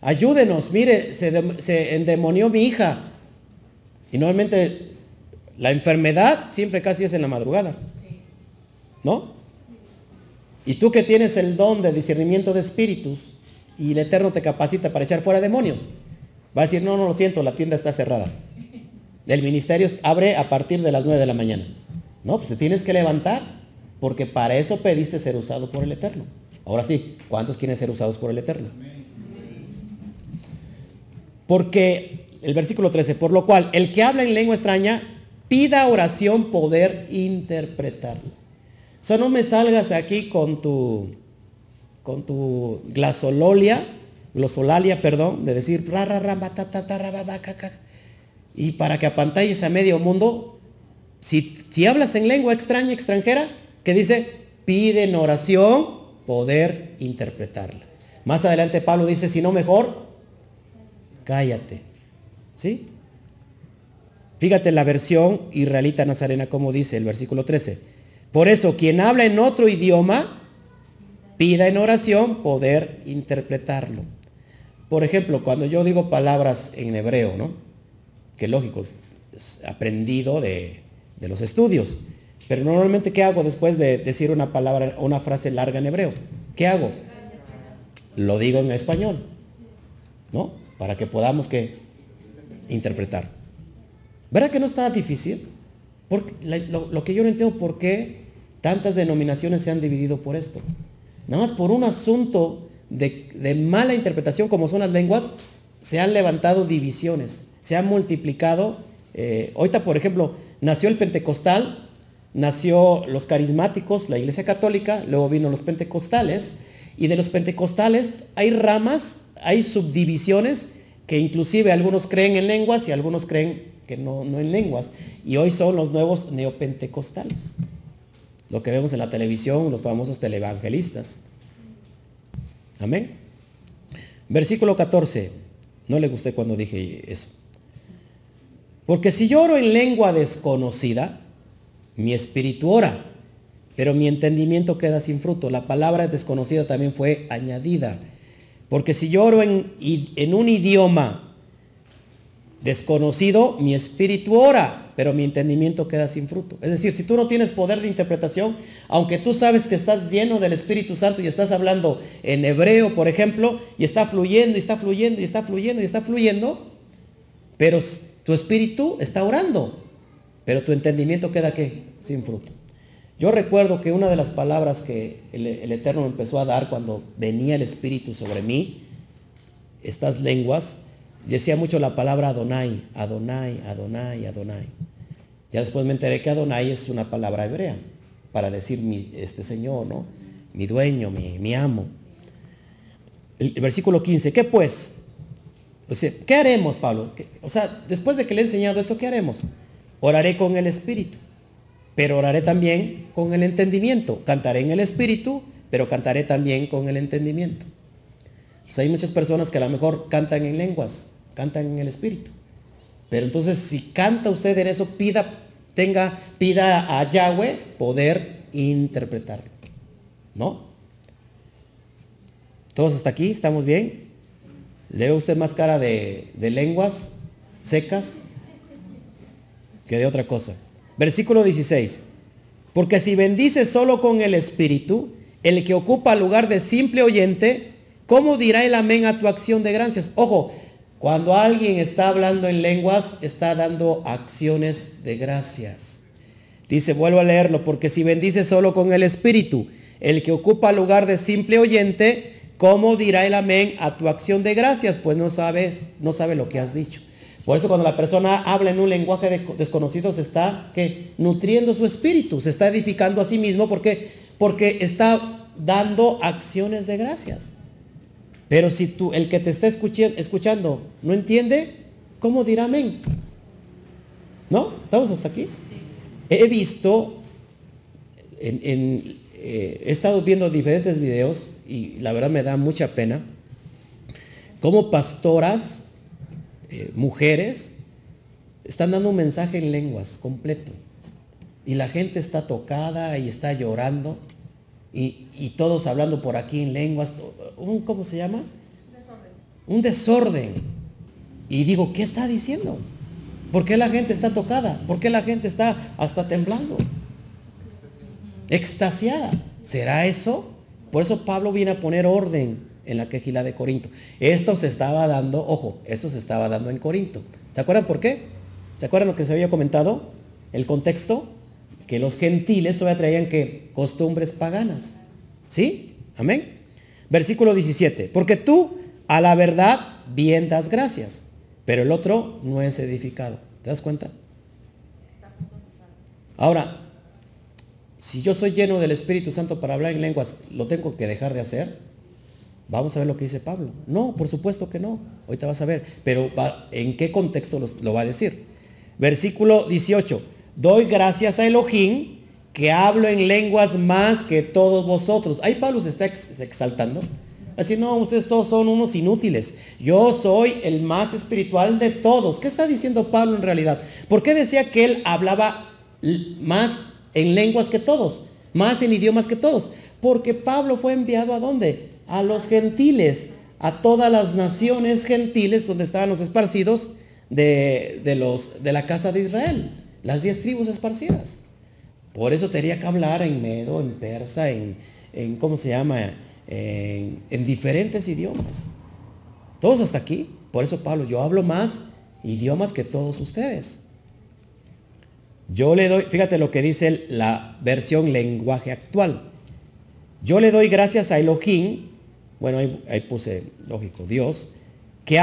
Ayúdenos, mire, se, endemonió mi hija. Y normalmente la enfermedad siempre casi es en la madrugada. ¿No? Y tú que tienes el don de discernimiento de espíritus y el Eterno te capacita para echar fuera demonios, va a decir, no, no lo siento, la tienda está cerrada. El ministerio abre a partir de las 9 de la mañana. No, pues te tienes que levantar, porque para eso pediste ser usado por el Eterno. Ahora sí, ¿cuántos quieren ser usados por el Eterno? Porque el versículo 13, por lo cual el que habla en lengua extraña, pida oración poder interpretarla. Sea, no me salgas aquí con tu, con tu glasololia, glosolalia, perdón, de decir, ra, ra, ra, y para que apantalles a medio mundo, si, si hablas en lengua extraña, extranjera, que dice, pide en oración poder interpretarla. Más adelante Pablo dice, si no mejor, cállate. ¿Sí? Fíjate la versión israelita nazarena como dice el versículo 13. Por eso, quien habla en otro idioma, pida en oración poder interpretarlo. Por ejemplo, cuando yo digo palabras en hebreo, ¿no? que lógico, aprendido de, los estudios. Pero normalmente, ¿qué hago después de decir una palabra o una frase larga en hebreo? ¿Qué hago? Lo digo en español, ¿no? Para que podamos que interpretar. ¿Verdad que no está difícil? Lo, que yo no entiendo por qué tantas denominaciones se han dividido por esto. Nada más por un asunto de, mala interpretación como son las lenguas, se han levantado divisiones se ha multiplicado. Eh, ahorita, por ejemplo, nació el pentecostal, nació los carismáticos, la iglesia católica, luego vino los pentecostales, y de los pentecostales hay ramas hay subdivisiones que inclusive algunos creen en lenguas y algunos creen que no, no en lenguas. Y hoy son los nuevos neopentecostales. Lo que vemos en la televisión, los famosos televangelistas. Amén. Versículo 14. No le gusté cuando dije eso. Porque si yo oro en lengua desconocida, mi espíritu ora, pero mi entendimiento queda sin fruto. La palabra desconocida también fue añadida. Porque si yo oro en, en un idioma desconocido, mi espíritu ora, pero mi entendimiento queda sin fruto. Es decir, si tú no tienes poder de interpretación, aunque tú sabes que estás lleno del Espíritu Santo y estás hablando en hebreo, por ejemplo, y está fluyendo y está fluyendo y está fluyendo y está fluyendo, pero tu espíritu está orando, pero tu entendimiento queda ¿qué? sin fruto. Yo recuerdo que una de las palabras que el, Eterno me empezó a dar cuando venía el Espíritu sobre mí, estas lenguas, decía mucho la palabra Adonai, Adonai, Adonai, Adonai. Ya después me enteré que Adonai es una palabra hebrea para decir mi, este Señor, ¿no? Mi dueño, mi, amo. El, versículo 15, ¿qué pues? O sea, ¿qué haremos, Pablo? O sea, después de que le he enseñado esto, ¿qué haremos? Oraré con el Espíritu pero oraré también con el entendimiento. Cantaré en el espíritu, pero cantaré también con el entendimiento. hay muchas personas que a lo mejor cantan en lenguas, cantan en el espíritu. Pero entonces si canta usted en eso, pida, tenga, pida a Yahweh poder interpretarlo. ¿No? ¿Todos hasta aquí? ¿Estamos bien? ¿Leo usted más cara de, de lenguas secas que de otra cosa? Versículo 16. Porque si bendices solo con el Espíritu, el que ocupa lugar de simple oyente, ¿cómo dirá el amén a tu acción de gracias? Ojo, cuando alguien está hablando en lenguas, está dando acciones de gracias. Dice, vuelvo a leerlo, porque si bendices solo con el Espíritu, el que ocupa lugar de simple oyente, ¿cómo dirá el amén a tu acción de gracias? Pues no sabes, no sabe lo que has dicho. Por eso cuando la persona habla en un lenguaje desconocido se está nutriendo su espíritu, se está edificando a sí mismo porque, porque está dando acciones de gracias. Pero si tú, el que te está escuchando, no entiende, ¿cómo dirá amén? ¿No? ¿Estamos hasta aquí? He visto, eh, he estado viendo diferentes videos y la verdad me da mucha pena, cómo pastoras eh, mujeres están dando un mensaje en lenguas completo. Y la gente está tocada y está llorando. Y, todos hablando por aquí en lenguas. Un, ¿Cómo se llama? Desorden. Un desorden. Y digo, ¿qué está diciendo? ¿Por qué la gente está tocada? ¿Por qué la gente está hasta temblando? Extasiada. ¿Será eso? Por eso Pablo viene a poner orden en la quejila de Corinto. Esto se estaba dando, ojo, esto se estaba dando en Corinto. ¿Se acuerdan por qué? ¿Se acuerdan lo que se había comentado? El contexto, que los gentiles todavía traían que costumbres paganas. ¿Sí? Amén. Versículo 17. Porque tú a la verdad bien das gracias, pero el otro no es edificado. ¿Te das cuenta? Ahora, si yo soy lleno del Espíritu Santo para hablar en lenguas, ¿lo tengo que dejar de hacer? Vamos a ver lo que dice Pablo. No, por supuesto que no. Ahorita vas a ver. Pero ¿en qué contexto lo, va a decir? Versículo 18. Doy gracias a Elohim que hablo en lenguas más que todos vosotros. Ahí Pablo se está exaltando. Así, no, ustedes todos son unos inútiles. Yo soy el más espiritual de todos. ¿Qué está diciendo Pablo en realidad? ¿Por qué decía que él hablaba más en lenguas que todos? Más en idiomas que todos. Porque Pablo fue enviado a dónde? a los gentiles, a todas las naciones gentiles donde estaban los esparcidos de, los, de la casa de Israel, las diez tribus esparcidas. Por eso tenía que hablar en medo, en persa, en, en ¿cómo se llama? En, en diferentes idiomas. Todos hasta aquí. Por eso Pablo, yo hablo más idiomas que todos ustedes. Yo le doy, fíjate lo que dice la versión lenguaje actual. Yo le doy gracias a Elohim bueno, ahí, puse, lógico, Dios, que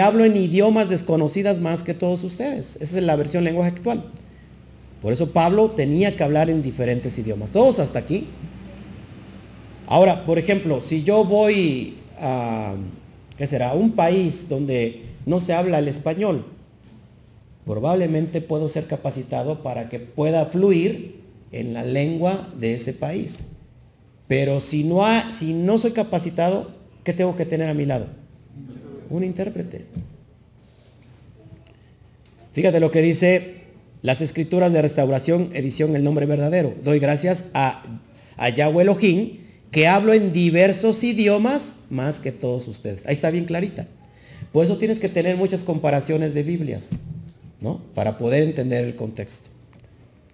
hablo, en idiomas desconocidas más que todos ustedes. Esa es la versión lenguaje actual. Por eso Pablo tenía que hablar en diferentes idiomas. Todos hasta aquí. Ahora, por ejemplo, si yo voy a, ¿qué será? Un país donde no se habla el español, probablemente puedo ser capacitado para que pueda fluir en la lengua de ese país. Pero si no, si no soy capacitado, ¿qué tengo que tener a mi lado? Un intérprete. Fíjate lo que dice las escrituras de restauración, edición El Nombre Verdadero. Doy gracias a, a Yahweh Elohim, que hablo en diversos idiomas más que todos ustedes. Ahí está bien clarita. Por eso tienes que tener muchas comparaciones de Biblias, ¿no? Para poder entender el contexto.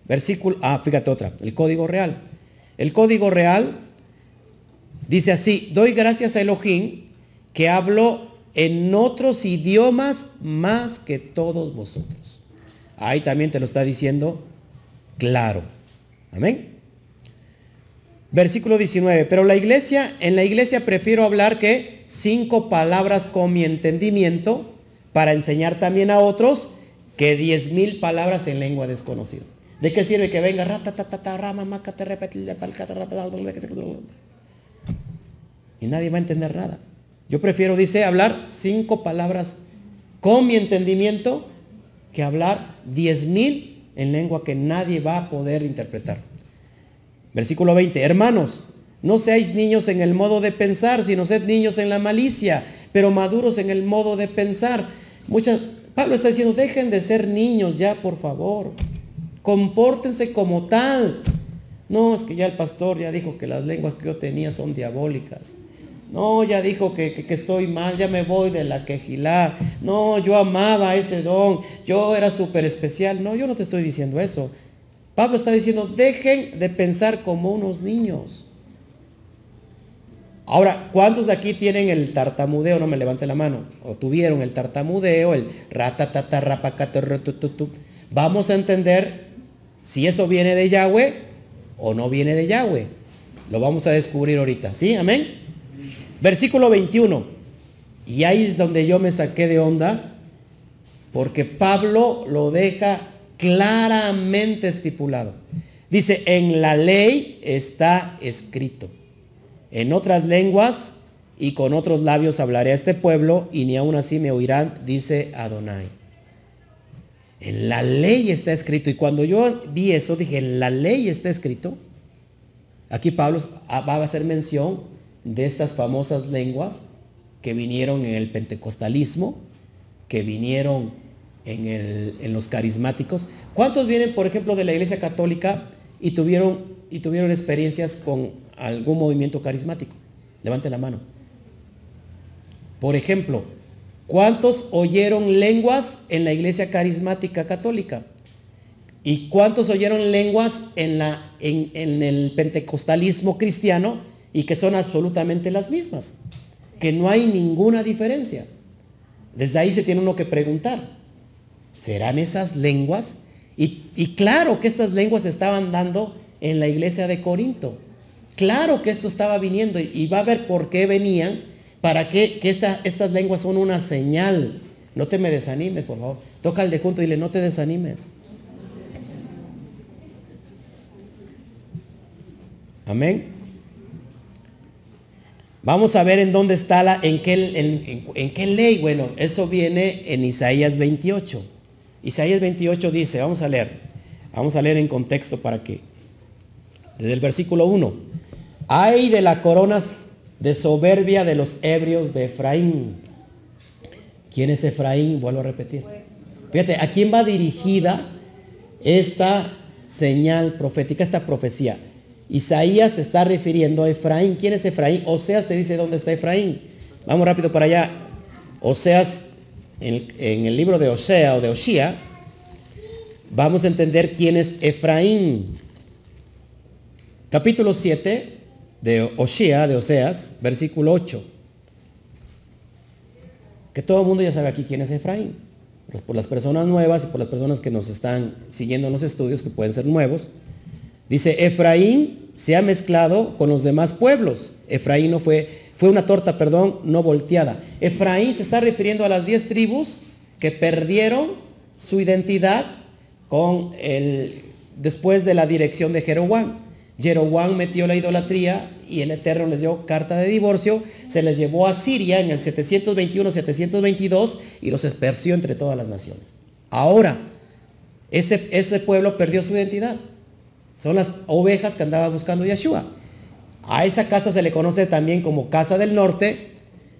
Versículo, ah, fíjate otra, el código real. El código real dice así, doy gracias a Elohim que hablo en otros idiomas más que todos vosotros. Ahí también te lo está diciendo claro. Amén. Versículo 19, pero la iglesia, en la iglesia prefiero hablar que cinco palabras con mi entendimiento para enseñar también a otros que diez mil palabras en lengua desconocida. ¿De qué sirve que venga? Y nadie va a entender nada. Yo prefiero, dice, hablar cinco palabras con mi entendimiento que hablar diez mil en lengua que nadie va a poder interpretar. Versículo 20. Hermanos, no seáis niños en el modo de pensar, sino sed niños en la malicia, pero maduros en el modo de pensar. Muchas, Pablo está diciendo, dejen de ser niños ya, por favor. Compórtense como tal. No, es que ya el pastor ya dijo que las lenguas que yo tenía son diabólicas. No, ya dijo que, estoy mal, ya me voy de la quejilá. No, yo amaba ese don, yo era súper especial. No, yo no te estoy diciendo eso. Pablo está diciendo, dejen de pensar como unos niños. Ahora, ¿cuántos de aquí tienen el tartamudeo? No me levante la mano. O tuvieron el tartamudeo, el ratatata, rapacata, Vamos a entender si eso viene de Yahweh o no viene de Yahweh. Lo vamos a descubrir ahorita. ¿Sí? Amén. Versículo 21. Y ahí es donde yo me saqué de onda, porque Pablo lo deja claramente estipulado. Dice, en la ley está escrito. En otras lenguas y con otros labios hablaré a este pueblo y ni aún así me oirán, dice Adonai. En la ley está escrito. Y cuando yo vi eso, dije, en la ley está escrito. Aquí Pablo va a hacer mención de estas famosas lenguas que vinieron en el pentecostalismo, que vinieron en, en los carismáticos. ¿Cuántos vienen, por ejemplo, de la iglesia católica y tuvieron, y tuvieron experiencias con algún movimiento carismático? Levante la mano. Por ejemplo, ¿cuántos oyeron lenguas en la iglesia carismática católica? ¿Y cuántos oyeron lenguas en, la, en, en el pentecostalismo cristiano y que son absolutamente las mismas? Que no hay ninguna diferencia. Desde ahí se tiene uno que preguntar, ¿serán esas lenguas y, claro que estas lenguas estaban dando en la iglesia de Corinto. Claro que esto estaba viniendo y, va a ver por qué venían, para que, que estas lenguas son una señal. No te me desanimes, por favor. Toca al de junto y dile, no te desanimes. Amén. Vamos a ver en dónde está la, en qué, en qué ley. Bueno, eso viene en Isaías 28. Isaías 28 dice, vamos a leer, vamos a leer en contexto para que, desde el versículo 1, hay de las coronas de soberbia de los ebrios de Efraín. ¿Quién es Efraín? Vuelvo a repetir. Fíjate, ¿a quién va dirigida esta señal profética, esta profecía? Isaías se está refiriendo a Efraín. ¿Quién es Efraín? Oseas te dice dónde está Efraín. Vamos rápido para allá. Oseas en, el libro de Osea o de Oshia, vamos a entender quién es Efraín. Capítulo 7 de Oshia, de Oseas, versículo 8. Que todo el mundo ya sabe aquí quién es Efraín. Por las personas nuevas y por las personas que nos están siguiendo en los estudios, que pueden ser nuevos. Dice, Efraín se ha mezclado con los demás pueblos. Efraín no fue fue una torta, perdón, no volteada. Efraín se está refiriendo a las diez tribus que perdieron su identidad con el, después de la dirección de Jeroboam. Jeroboam metió la idolatría y el Eterno les dio carta de divorcio, se les llevó a Siria en el 721-722 y los esparció entre todas las naciones. Ahora, ese, ese pueblo perdió su identidad. Son las ovejas que andaba buscando Yeshua. A esa casa se le conoce también como casa del norte,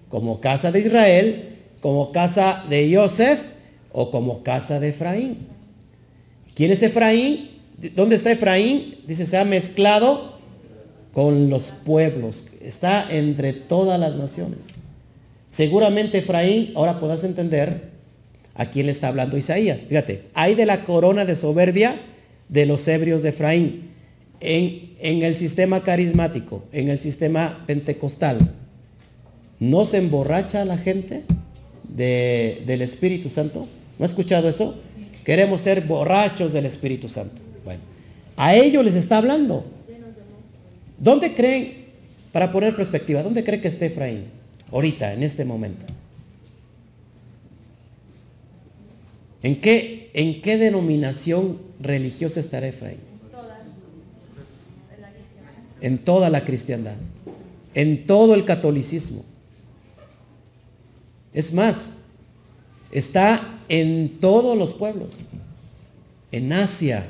como casa de Israel, como casa de Yosef o como casa de Efraín. ¿Quién es Efraín? ¿Dónde está Efraín? Dice, se ha mezclado con los pueblos. Está entre todas las naciones. Seguramente Efraín, ahora podrás entender a quién le está hablando Isaías. Fíjate, hay de la corona de soberbia de los ebrios de Efraín. En, en el sistema carismático, en el sistema pentecostal, ¿no se emborracha la gente del Espíritu Santo? ¿No ha escuchado eso? Queremos ser borrachos del Espíritu Santo. Bueno, a ellos les está hablando. ¿Dónde creen, para poner perspectiva, dónde cree que esté Efraín? Ahorita, en este momento. ¿En qué, en qué denominación religiosa estará Efraín? En toda la cristiandad. En todo el catolicismo. Es más, está en todos los pueblos. En Asia,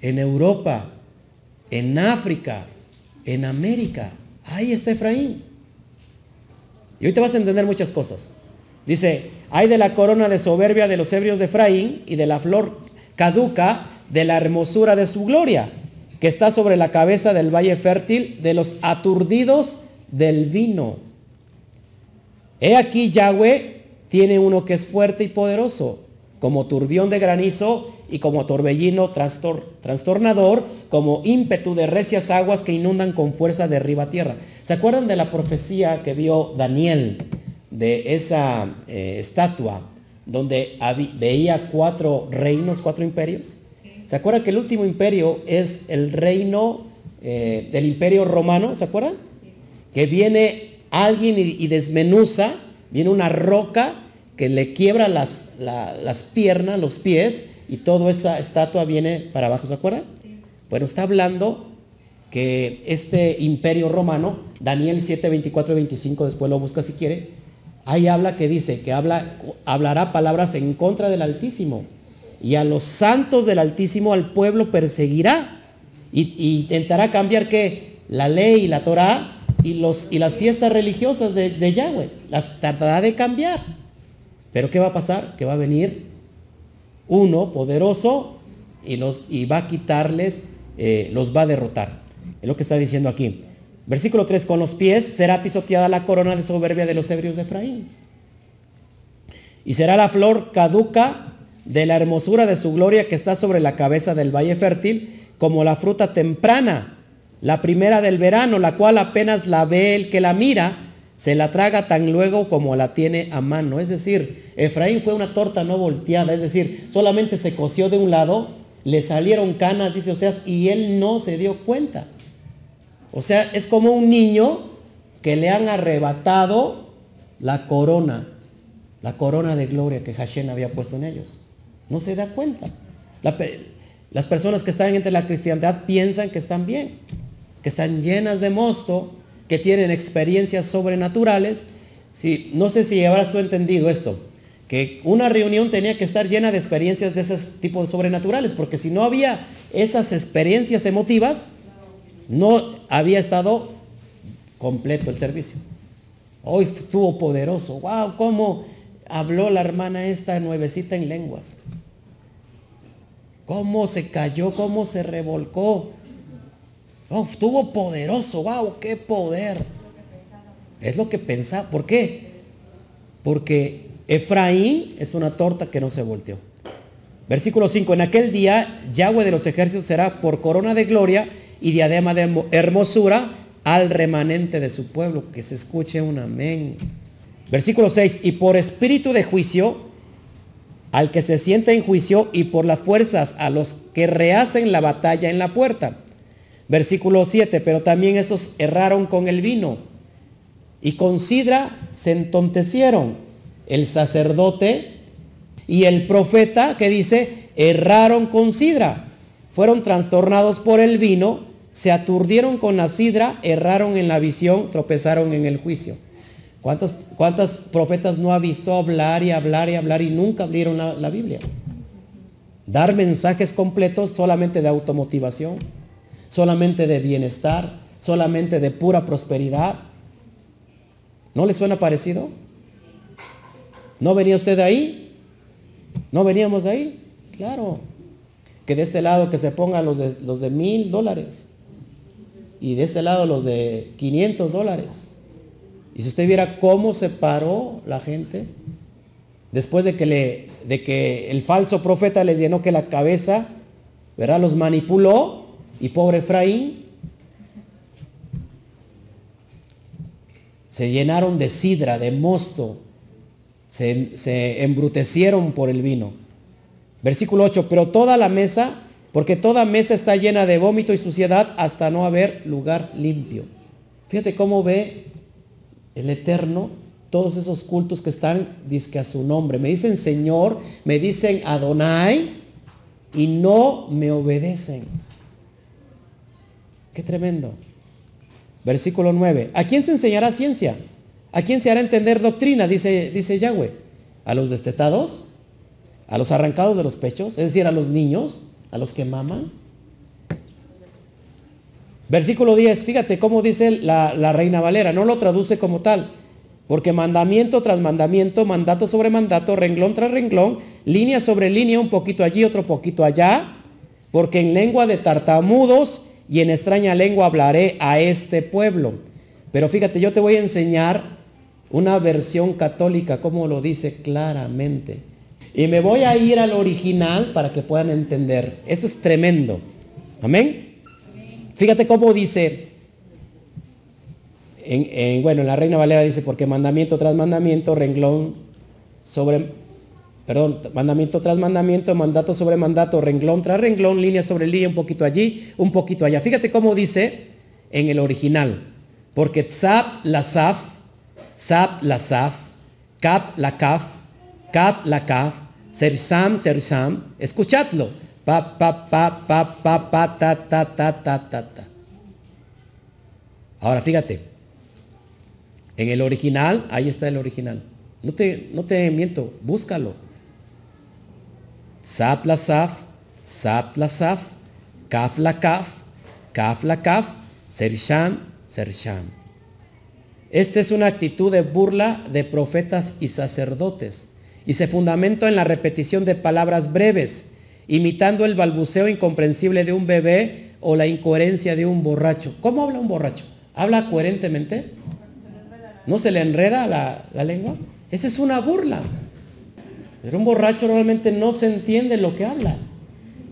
en Europa, en África, en América. Ahí está Efraín. Y hoy te vas a entender muchas cosas. Dice, hay de la corona de soberbia de los ebrios de Efraín y de la flor caduca de la hermosura de su gloria, que está sobre la cabeza del valle fértil de los aturdidos del vino. He aquí Yahweh tiene uno que es fuerte y poderoso, como turbión de granizo y como torbellino trastornador, como ímpetu de recias aguas que inundan con fuerza de arriba a tierra. ¿Se acuerdan de la profecía que vio Daniel de esa eh, estatua donde veía cuatro reinos, cuatro imperios? ¿Se acuerdan que el último imperio es el reino eh, del imperio romano? ¿Se acuerdan? Que viene alguien y desmenuza, viene una roca que le quiebra las, las piernas, los pies, y toda esa estatua viene para abajo, ¿se acuerdan? Bueno, está hablando que este imperio romano, Daniel 7, 24 25, después lo busca si quiere, ahí habla que dice que habla, hablará palabras en contra del Altísimo, y a los santos del Altísimo al pueblo perseguirá, y, intentará cambiar que la ley y la Torah y, los, y las fiestas religiosas de, de Yahweh, las tratará de cambiar. Pero ¿qué va a pasar? Que va a venir uno poderoso y, los, y va a quitarles, eh, los va a derrotar. Es lo que está diciendo aquí. Versículo 3, con los pies será pisoteada la corona de soberbia de los ebrios de Efraín. Y será la flor caduca de la hermosura de su gloria que está sobre la cabeza del valle fértil, como la fruta temprana, la primera del verano, la cual apenas la ve el que la mira, se la traga tan luego como la tiene a mano. Es decir, Efraín fue una torta no volteada, es decir, solamente se coció de un lado, le salieron canas, dice Oseas, y él no se dio cuenta. O sea, es como un niño que le han arrebatado la corona, la corona de gloria que Hashem había puesto en ellos. No se da cuenta. las personas que están entre la cristiandad piensan que están bien, que están llenas de mosto, que tienen experiencias sobrenaturales. Si, no sé si habrás tú entendido esto, que una reunión tenía que estar llena de experiencias de ese tipo sobrenaturales, porque si no había esas experiencias emotivas, no había estado completo el servicio. Hoy estuvo poderoso. ¡Wow! ¿Cómo habló la hermana esta nuevecita en lenguas? ¿Cómo se cayó? ¿Cómo se revolcó? estuvo poderoso, wow, qué poder. Es lo que pensaba. ¿Por qué? Porque Efraín es una torta que no se volteó. Versículo 5. En aquel día Yahweh de los ejércitos será por corona de gloria y diadema de hermosura al remanente de su pueblo. Que se escuche un amén. Versículo 6. Y por espíritu de juicio al que se sienta en juicio y por las fuerzas a los que rehacen la batalla en la puerta. Versículo 7, pero también estos erraron con el vino y con sidra se entontecieron. El sacerdote y el profeta que dice, erraron con sidra. Fueron trastornados por el vino, se aturdieron con la sidra, erraron en la visión, tropezaron en el juicio. ¿Cuántas, cuántas profetas no ha visto hablar y hablar y hablar y nunca abrieron la, la Biblia? Dar mensajes completos solamente de automotivación, solamente de bienestar, solamente de pura prosperidad. ¿No le suena parecido? ¿No venía usted de ahí? ¿No veníamos de ahí? Claro. Que de este lado que se pongan los de, los de mil dólares. Y de este lado los de 500 dólares. Y si usted viera cómo se paró la gente, después de que, le, de que el falso profeta les llenó que la cabeza, ¿verdad? Los manipuló y pobre Efraín se llenaron de sidra, de mosto, se, se embrutecieron por el vino. Versículo 8, pero toda la mesa, porque toda mesa está llena de vómito y suciedad hasta no haber lugar limpio. Fíjate cómo ve el Eterno todos esos cultos que están, disque a su nombre. Me dicen Señor, me dicen Adonai y no me obedecen. Qué tremendo. Versículo 9. ¿A quién se enseñará ciencia? ¿A quién se hará entender doctrina? Dice, dice Yahweh. ¿A los destetados? ¿A los arrancados de los pechos? Es decir, a los niños, a los que maman. Versículo 10. Fíjate cómo dice la, la Reina Valera. No lo traduce como tal. Porque mandamiento tras mandamiento, mandato sobre mandato, renglón tras renglón, línea sobre línea, un poquito allí, otro poquito allá. Porque en lengua de tartamudos y en extraña lengua hablaré a este pueblo. Pero fíjate, yo te voy a enseñar una versión católica, como lo dice claramente. Y me voy a ir al original para que puedan entender. Eso es tremendo. Amén. Fíjate cómo dice, en, bueno, en la Reina Valera dice, porque mandamiento tras mandamiento, renglón sobre, perdón, mandamiento tras mandamiento, mandato sobre mandato, renglón tras renglón, línea sobre línea, un poquito allí, un poquito allá. Fíjate cómo dice en el original, porque tzap la saf, zap la saf, kap la kaf, kap la kaf, sersam sersam, escuchadlo, pa pa pa pa pa pa ta ta ta ta ta ta. Ahora fíjate, en el original, ahí está el original. No te, no te miento, búscalo. Sap la saf, sap la saf, kaf la kaf, kaf la kaf, sersham, sersham. Esta es una actitud de burla de profetas y sacerdotes y se fundamenta en la repetición de palabras breves, imitando el balbuceo incomprensible de un bebé o la incoherencia de un borracho. ¿Cómo habla un borracho? ¿Habla coherentemente? ¿No se le enreda la, la lengua? Esa es una burla. Pero un borracho normalmente no se entiende lo que habla.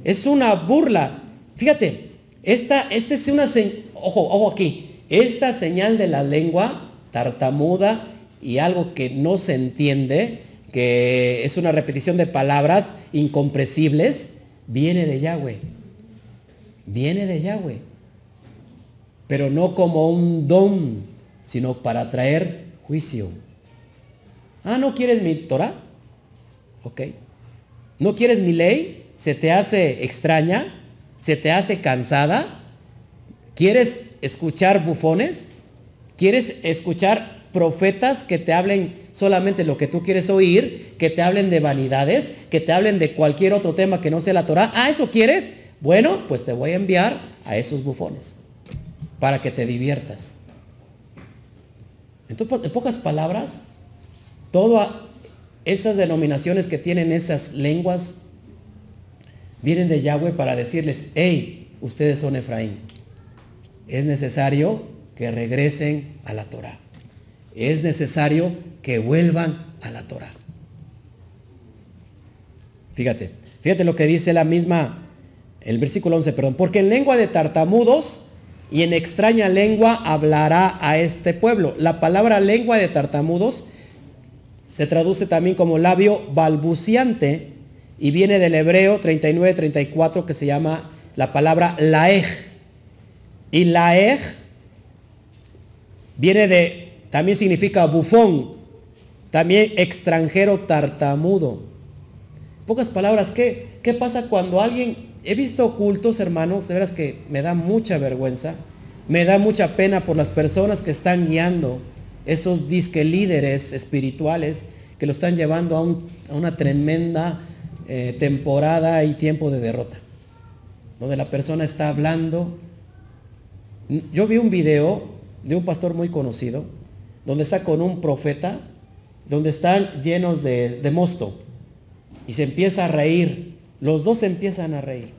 Es una burla. Fíjate, esta, esta es una ojo, ojo aquí. Esta señal de la lengua tartamuda y algo que no se entiende, que es una repetición de palabras incomprensibles, viene de Yahweh. Viene de Yahweh. Pero no como un don, sino para traer juicio. Ah, ¿no quieres mi Torah? Ok. ¿No quieres mi ley? ¿Se te hace extraña? ¿Se te hace cansada? ¿Quieres escuchar bufones? ¿Quieres escuchar profetas que te hablen solamente lo que tú quieres oír, que te hablen de vanidades, que te hablen de cualquier otro tema que no sea la Torah? Ah, ¿eso quieres? Bueno, pues te voy a enviar a esos bufones para que te diviertas. Entonces, en pocas palabras, todas esas denominaciones que tienen esas lenguas vienen de Yahweh para decirles, hey, ustedes son Efraín. Es necesario que regresen a la Torah. Es necesario que vuelvan a la Torah. Fíjate, fíjate lo que dice la misma, el versículo 11, perdón, porque en lengua de tartamudos y en extraña lengua hablará a este pueblo. La palabra lengua de tartamudos se traduce también como labio balbuciante y viene del hebreo 39-34 que se llama la palabra laej. Y laej viene de, también significa bufón, también extranjero tartamudo. Pocas palabras, ¿qué, ¿qué pasa cuando alguien he visto cultos, hermanos, de veras que me da mucha vergüenza, me da mucha pena por las personas que están guiando esos disque líderes espirituales que lo están llevando a, una tremenda eh, temporada y tiempo de derrota, donde la persona está hablando. Yo vi un video de un pastor muy conocido, donde está con un profeta, donde están llenos de, mosto, y se empieza a reír. Los dos se empiezan a reír.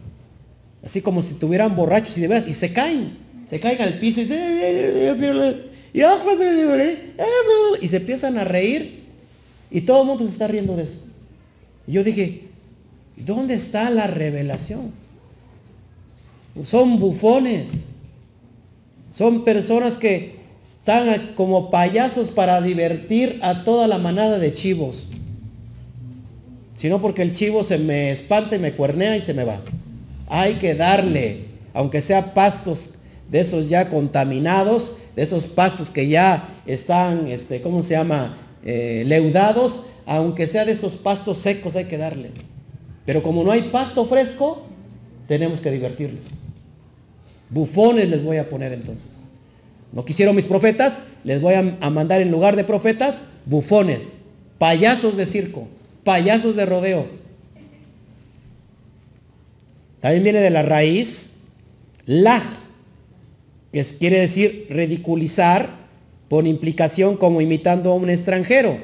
Así como si estuvieran borrachos y de veras, y se caen, se caen al piso y, y se empiezan a reír y todo el mundo se está riendo de eso. Y yo dije, ¿dónde está la revelación? Son bufones, son personas que están como payasos para divertir a toda la manada de chivos. Sino porque el chivo se me espanta y me cuernea y se me va. Hay que darle, aunque sea pastos de esos ya contaminados, de esos pastos que ya están, este, ¿cómo se llama? Eh, leudados, aunque sea de esos pastos secos hay que darle. Pero como no hay pasto fresco, tenemos que divertirlos. Bufones les voy a poner entonces. No quisieron mis profetas, les voy a, mandar en lugar de profetas, bufones, payasos de circo payasos de rodeo. También viene de la raíz la, que quiere decir ridiculizar por implicación como imitando a un extranjero.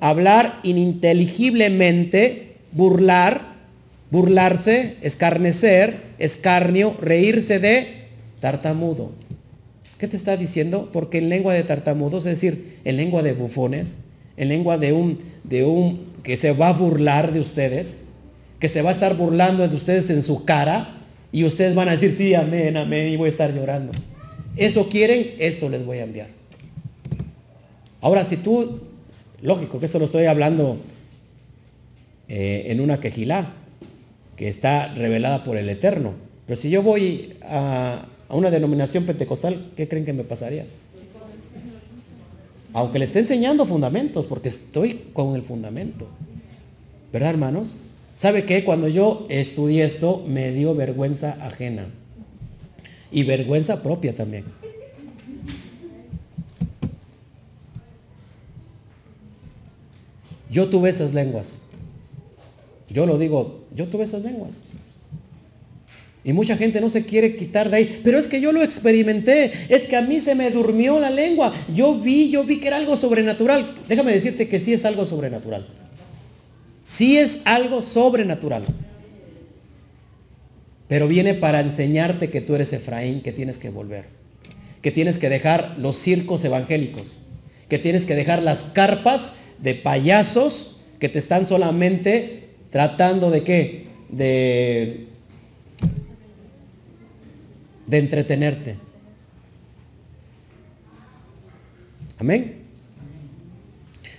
Hablar ininteligiblemente, burlar, burlarse, escarnecer, escarnio, reírse de tartamudo. ¿Qué te está diciendo? Porque en lengua de tartamudos, es decir, en lengua de bufones, en lengua de un, de un que se va a burlar de ustedes, que se va a estar burlando de ustedes en su cara y ustedes van a decir, sí, amén, amén, y voy a estar llorando. Eso quieren, eso les voy a enviar. Ahora, si tú, lógico que eso lo estoy hablando eh, en una quejilá, que está revelada por el Eterno, pero si yo voy a, a una denominación pentecostal, ¿qué creen que me pasaría? Aunque le esté enseñando fundamentos, porque estoy con el fundamento. ¿Verdad, hermanos? ¿Sabe qué? Cuando yo estudié esto, me dio vergüenza ajena. Y vergüenza propia también. Yo tuve esas lenguas. Yo lo digo, yo tuve esas lenguas. Y mucha gente no se quiere quitar de ahí. Pero es que yo lo experimenté. Es que a mí se me durmió la lengua. Yo vi, yo vi que era algo sobrenatural. Déjame decirte que sí es algo sobrenatural. Sí es algo sobrenatural. Pero viene para enseñarte que tú eres Efraín, que tienes que volver. Que tienes que dejar los circos evangélicos. Que tienes que dejar las carpas de payasos que te están solamente tratando de qué? De de entretenerte. Amén.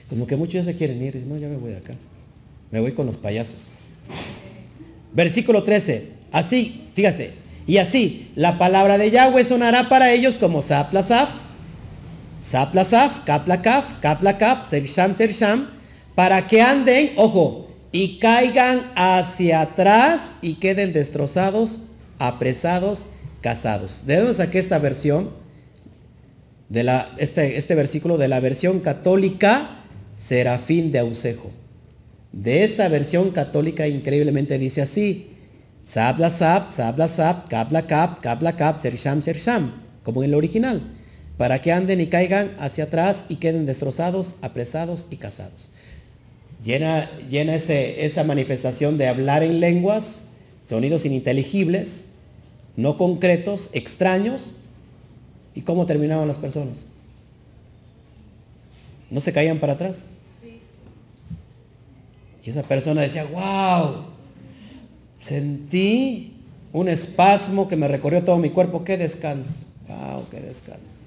Como que muchos ya se quieren ir. No, ya me voy de acá. Me voy con los payasos. Versículo 13. Así, fíjate. Y así, la palabra de Yahweh sonará para ellos como Saplasaf, Saplasaf, Kaplakaf, Kaplakaf, Sersham, Sersham, para que anden, ojo, y caigan hacia atrás y queden destrozados, apresados casados. ¿De dónde saqué esta versión? De la, este, este versículo de la versión católica Serafín de Ausejo. De esa versión católica increíblemente dice así. Sabla sab, sabla sab, kabla kab, kabla kab, sersham, sersham. Como en el original. Para que anden y caigan hacia atrás y queden destrozados, apresados y casados. Llena, llena ese, esa manifestación de hablar en lenguas, sonidos ininteligibles, no concretos, extraños. ¿Y cómo terminaban las personas? ¿No se caían para atrás? Y esa persona decía, wow, sentí un espasmo que me recorrió todo mi cuerpo, qué descanso, wow, qué descanso.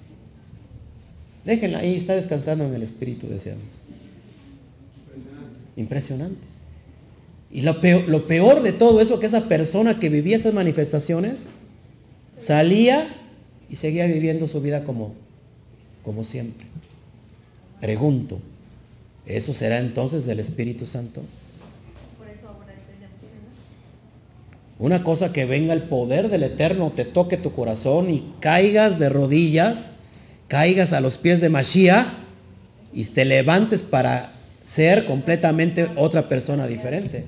Déjenla ahí, está descansando en el espíritu, deseamos. Impresionante. Impresionante. Y lo peor, lo peor de todo eso, que esa persona que vivía esas manifestaciones, salía y seguía viviendo su vida como, como siempre. Pregunto, ¿eso será entonces del Espíritu Santo? Una cosa que venga el poder del Eterno, te toque tu corazón y caigas de rodillas, caigas a los pies de Mashiach y te levantes para ser completamente otra persona diferente.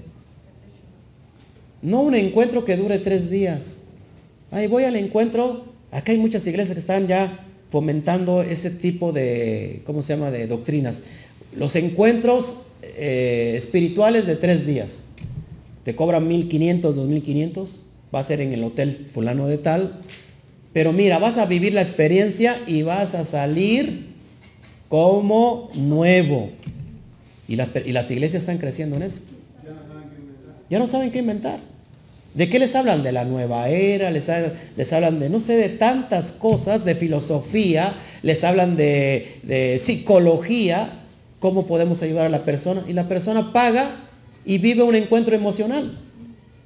No un encuentro que dure tres días. Ahí voy al encuentro. Acá hay muchas iglesias que están ya fomentando ese tipo de, ¿cómo se llama?, de doctrinas. Los encuentros eh, espirituales de tres días. Te cobran 1.500, 2.500. Va a ser en el hotel fulano de tal. Pero mira, vas a vivir la experiencia y vas a salir como nuevo. Y, las iglesias están creciendo en eso. Ya no saben qué inventar. ¿De qué les hablan? De la nueva era, les, les hablan de, no sé, de tantas cosas, de filosofía, les hablan de, de psicología, cómo podemos ayudar a la persona. Y la persona paga y vive un encuentro emocional.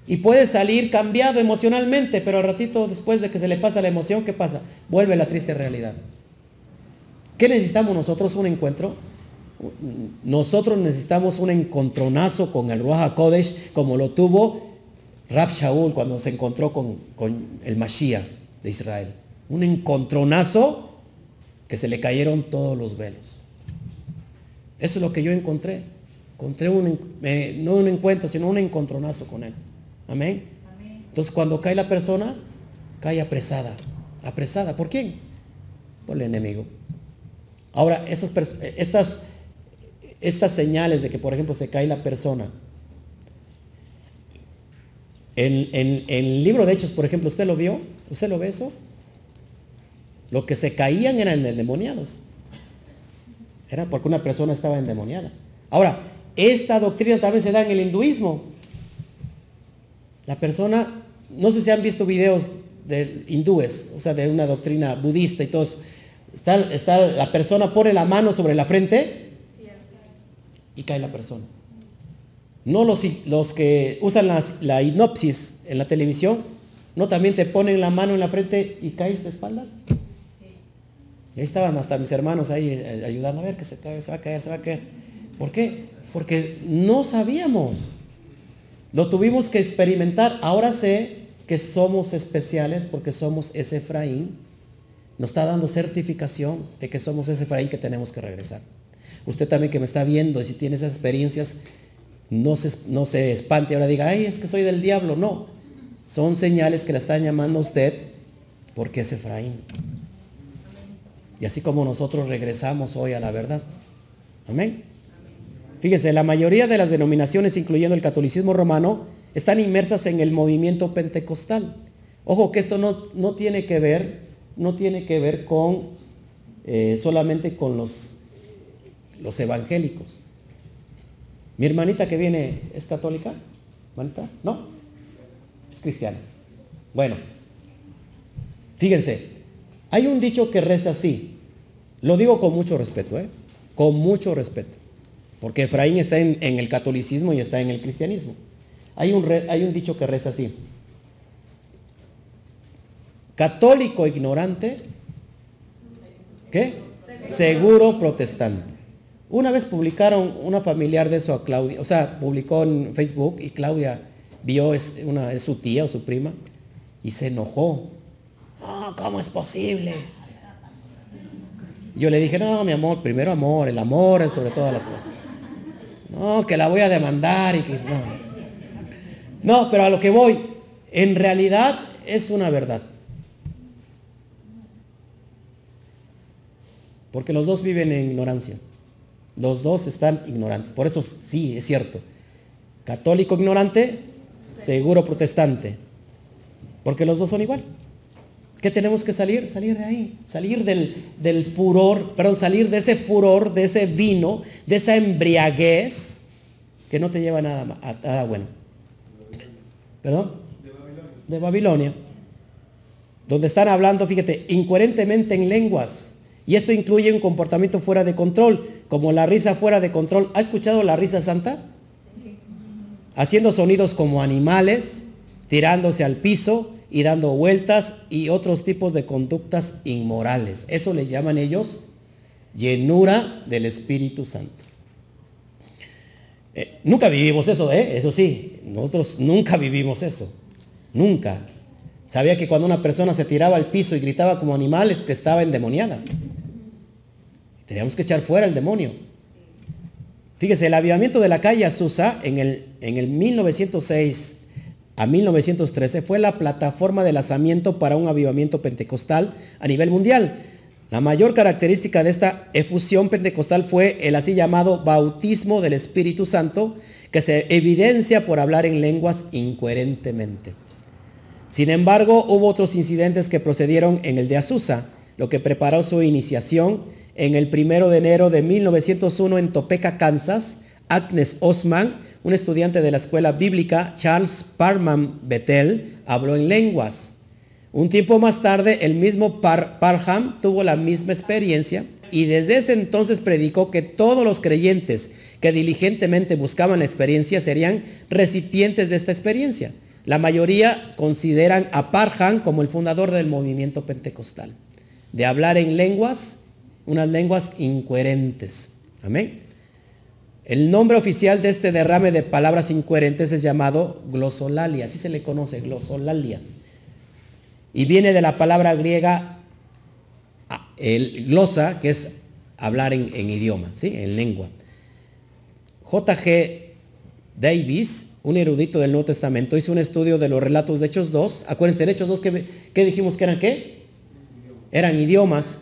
Y puede salir cambiado emocionalmente, pero al ratito después de que se le pasa la emoción, ¿qué pasa? Vuelve la triste realidad. ¿Qué necesitamos nosotros? Un encuentro. Nosotros necesitamos un encontronazo con el Ruach Kodesh, como lo tuvo Rab Shaul cuando se encontró con, el Mashiach de Israel. Un encontronazo que se le cayeron todos los velos. Eso es lo que yo encontré. Encontré un, no un encuentro, sino un encontronazo con él. Amén. Entonces cuando cae la persona, cae apresada. ¿Apresada? ¿Por quién? Por el enemigo. Ahora, estas, estas, estas señales de que, por ejemplo, se cae la persona, en, el libro de Hechos, por ejemplo, ¿usted lo vio? ¿Usted lo ve eso? Lo que se caían eran endemoniados. Era porque una persona estaba endemoniada. Ahora, esta doctrina también se da en el hinduismo. La persona, no sé si han visto videos de hindúes, o sea, de una doctrina budista y todo Está, está, la persona pone la mano sobre la frente y cae la persona. No los, los que usan la hipnosis en la televisión, no también te ponen la mano en la frente y caes de espaldas. Y ahí estaban hasta mis hermanos ahí eh, ayudando a ver que se, cae, se va a caer, se va a caer. ¿Por qué? Porque no sabíamos. Lo tuvimos que experimentar. Ahora sé que somos especiales porque somos ese Efraín. Nos está dando certificación de que somos ese Efraín que tenemos que regresar. Usted también que me está viendo y si tiene esas experiencias, no se, no se espante ahora diga, ay, es que soy del diablo. No, son señales que la están llamando a usted porque es Efraín. Y así como nosotros regresamos hoy a la verdad. Amén. Fíjense, la mayoría de las denominaciones, incluyendo el catolicismo romano, están inmersas en el movimiento pentecostal. Ojo que esto no, no tiene que ver, no tiene que ver con eh, solamente con los, los evangélicos. Mi hermanita que viene es católica, ¿hermanita? ¿No? Es cristiana. Bueno, fíjense, hay un dicho que reza así. Lo digo con mucho respeto, ¿eh? Con mucho respeto. Porque Efraín está en, el catolicismo y está en el cristianismo. Hay un, hay un dicho que reza así. Católico ignorante, ¿qué? Seguro protestante. Una vez publicaron una familiar de eso a Claudia, o sea, publicó en Facebook y Claudia vio, es, una, es su tía o su prima, y se enojó. Oh, ¿cómo es posible? Yo le dije, no, mi amor, primero amor, el amor es sobre todas las cosas. No, que la voy a demandar y que no. No, pero a lo que voy, en realidad es una verdad. Porque los dos viven en ignorancia. Los dos están ignorantes. Por eso sí, es cierto. Católico ignorante, seguro protestante. Porque los dos son igual. ¿Qué tenemos que salir? Salir de ahí. Salir del, furor, perdón, salir de ese furor, de ese vino, de esa embriaguez que no te lleva a nada, a nada bueno. ¿Perdón? De Babilonia. De Babilonia. Donde están hablando, fíjate, incoherentemente en lenguas. Y esto incluye un comportamiento fuera de control como la risa fuera de control. ¿Ha escuchado la risa santa? Haciendo sonidos como animales, tirándose al piso y dando vueltas y otros tipos de conductas inmorales. Eso le llaman ellos llenura del Espíritu Santo. Eh, nunca vivimos eso, ¿eh? eso sí, nosotros nunca vivimos eso. Nunca. Sabía que cuando una persona se tiraba al piso y gritaba como animal, que estaba endemoniada. Teníamos que echar fuera el demonio. Fíjese, el avivamiento de la calle Azusa en el, en el 1906 a 1913 fue la plataforma de lanzamiento para un avivamiento pentecostal a nivel mundial. La mayor característica de esta efusión pentecostal fue el así llamado bautismo del Espíritu Santo, que se evidencia por hablar en lenguas incoherentemente. Sin embargo, hubo otros incidentes que procedieron en el de Azusa, lo que preparó su iniciación en el primero de enero de 1901 en Topeka, Kansas. Agnes Osman, un estudiante de la escuela bíblica Charles Parham Bethel, habló en lenguas. Un tiempo más tarde, el mismo Parham tuvo la misma experiencia y desde ese entonces predicó que todos los creyentes que diligentemente buscaban la experiencia serían recipientes de esta experiencia. La mayoría consideran a Parham como el fundador del movimiento pentecostal, de hablar en lenguas, unas lenguas incoherentes. Amén. El nombre oficial de este derrame de palabras incoherentes es llamado glosolalia, así se le conoce, glosolalia. Y viene de la palabra griega el glosa, que es hablar en, idioma, ¿sí? en lengua. J.G. Davis, un erudito del Nuevo Testamento, hizo un estudio de los relatos de Hechos 2. Acuérdense, en Hechos 2, ¿qué, dijimos que eran qué? Eran idiomas.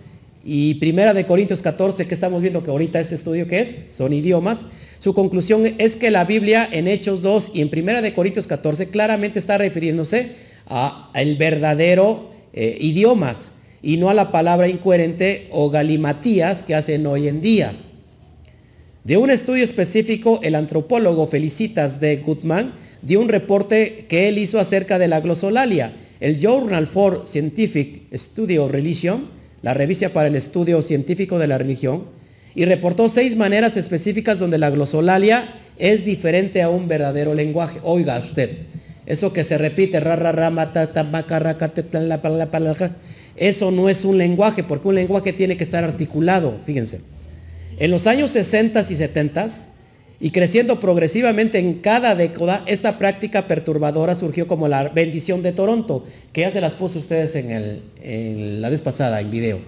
Y Primera de Corintios 14, que estamos viendo que ahorita este estudio, ¿qué es? Son idiomas. Su conclusión es que la Biblia en Hechos 2 y en Primera de Corintios 14 claramente está refiriéndose al verdadero eh, idiomas y no a la palabra incoherente o galimatías que hacen hoy en día. De un estudio específico, el antropólogo Felicitas de Gutman dio un reporte que él hizo acerca de la glosolalia. El Journal for Scientific Study of Religion, la revista para el estudio científico de la religión, y reportó seis maneras específicas donde la glosolalia es diferente a un verdadero lenguaje. Oiga usted, eso que se repite, eso no es un lenguaje, porque un lenguaje tiene que estar articulado, fíjense. En los años 60 y 70 y creciendo progresivamente en cada década, esta práctica perturbadora surgió como la bendición de Toronto, que ya se las puse ustedes en, la vez pasada en video,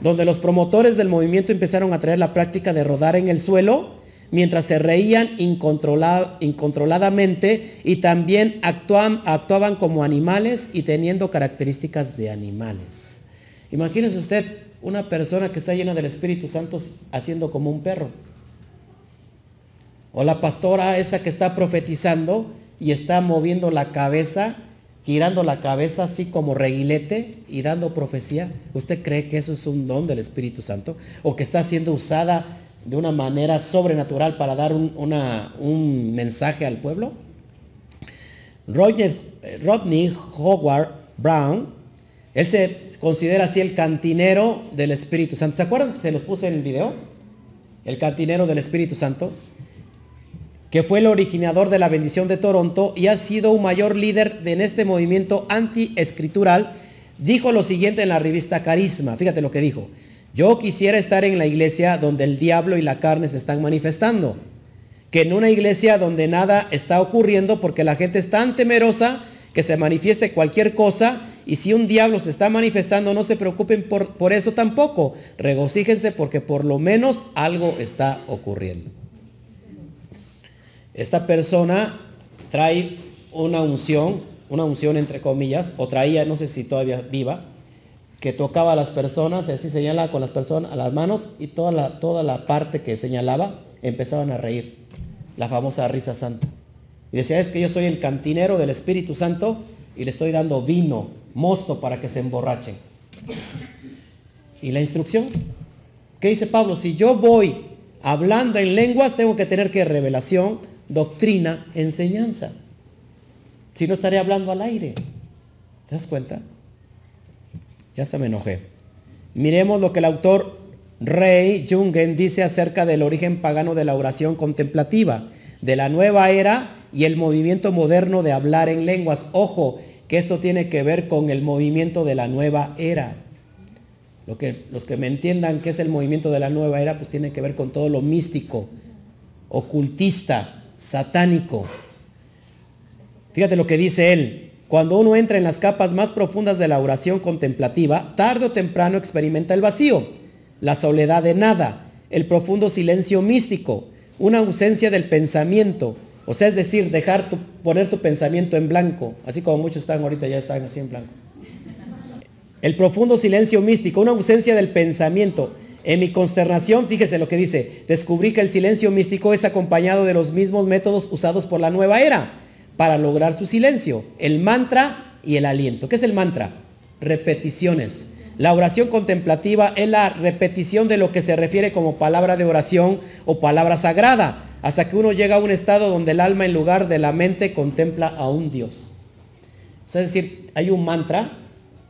donde los promotores del movimiento empezaron a traer la práctica de rodar en el suelo mientras se reían incontroladamente y también actuaban como animales y teniendo características de animales. Imagínese usted una persona que está llena del Espíritu Santo haciendo como un perro. O la pastora esa que está profetizando y está moviendo la cabeza, girando la cabeza así como reguilete y dando profecía. ¿Usted cree que eso es un don del Espíritu Santo? ¿O que está siendo usada de una manera sobrenatural para dar un, mensaje al pueblo? Rodney, Rodney Howard Brown, él se considera así el cantinero del Espíritu Santo. ¿Se acuerdan? Se los puse en el video. El cantinero del Espíritu Santo, que fue el originador de la bendición de Toronto y ha sido un mayor líder en este movimiento anti-escritural, dijo lo siguiente en la revista Carisma. Fíjate lo que dijo. Yo quisiera estar en la iglesia donde el diablo y la carne se están manifestando. Que en una iglesia donde nada está ocurriendo porque la gente es tan temerosa que se manifieste cualquier cosa y si un diablo se está manifestando, no se preocupen por, por eso tampoco. Regocíjense porque por lo menos algo está ocurriendo. Esta persona trae una unción, una unción entre comillas, o traía, no sé si todavía viva, que tocaba a las personas así señalaba con las personas a las manos y toda la, toda la parte que señalaba empezaban a reír. La famosa risa santa. Y decía, es que yo soy el cantinero del Espíritu Santo y le estoy dando vino mosto para que se emborrachen. ¿Y la instrucción? ¿Qué dice Pablo? Si yo voy hablando en lenguas, tengo que tener que revelación, doctrina, enseñanza. Si no estaré hablando al aire. ¿Te das cuenta? Ya hasta me enojé. Miremos lo que el autor Rey Jungen dice acerca del origen pagano de la oración contemplativa, de la nueva era y el movimiento moderno de hablar en lenguas. Ojo, que esto tiene que ver con el movimiento de la nueva era. Lo que, los que me entiendan qué es el movimiento de la nueva era, pues tiene que ver con todo lo místico, ocultista, satánico. Fíjate lo que dice él. Cuando uno entra en las capas más profundas de la oración contemplativa, tarde o temprano experimenta el vacío, la soledad de nada, el profundo silencio místico, una ausencia del pensamiento, o sea, es decir, dejar tu, poner tu pensamiento en blanco, así como muchos están ahorita ya están así en blanco. El profundo silencio místico, una ausencia del pensamiento. En mi consternación, fíjese lo que dice, descubrí que el silencio místico es acompañado de los mismos métodos usados por la nueva era para lograr su silencio, el mantra y el aliento. ¿Qué es el mantra? Repeticiones. La oración contemplativa es la repetición de lo que se refiere como palabra de oración o palabra sagrada, hasta que uno llega a un estado donde el alma en lugar de la mente contempla a un Dios. es decir, hay un mantra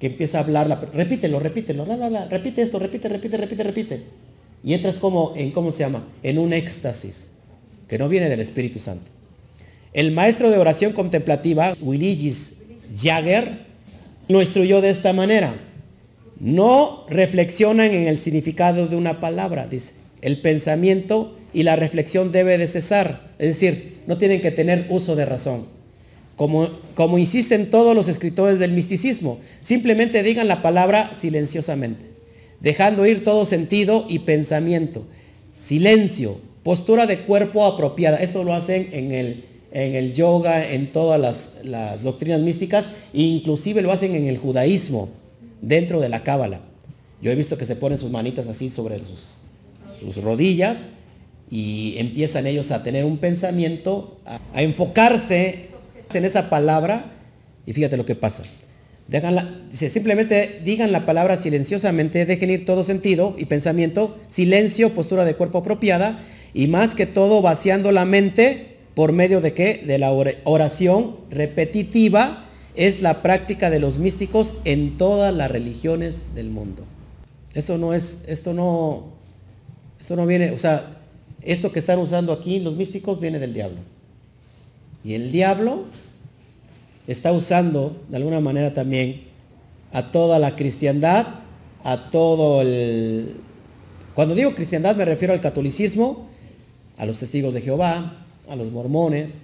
que empieza a hablar, repítelo, repítelo, repite esto, repite, repite, repite, repite. Y entras como en, ¿cómo se llama? En un éxtasis, que no viene del Espíritu Santo. El maestro de oración contemplativa, Willigis Jagger, lo instruyó de esta manera. No reflexionan en el significado de una palabra, dice. El pensamiento y la reflexión debe de cesar. Es decir, no tienen que tener uso de razón. Como, como insisten todos los escritores del misticismo, simplemente digan la palabra silenciosamente, dejando ir todo sentido y pensamiento. Silencio, postura de cuerpo apropiada. Esto lo hacen en el en el yoga, en todas las, doctrinas místicas, e inclusive lo hacen en el judaísmo, dentro de la cábala. Yo he visto que se ponen sus manitas así sobre sus, sus rodillas y empiezan ellos a tener un pensamiento, a, enfocarse en esa palabra y fíjate lo que pasa. simplemente digan la palabra silenciosamente, dejen ir todo sentido y pensamiento, silencio, postura de cuerpo apropiada y más que todo vaciando la mente por medio de qué? De la oración repetitiva es la práctica de los místicos en todas las religiones del mundo. Esto no es, esto no, esto no viene, o sea, esto que están usando aquí los místicos viene del diablo. Y el diablo está usando de alguna manera también a toda la cristiandad, a todo el... Cuando digo cristiandad me refiero al catolicismo, a los testigos de Jehová, a los mormones,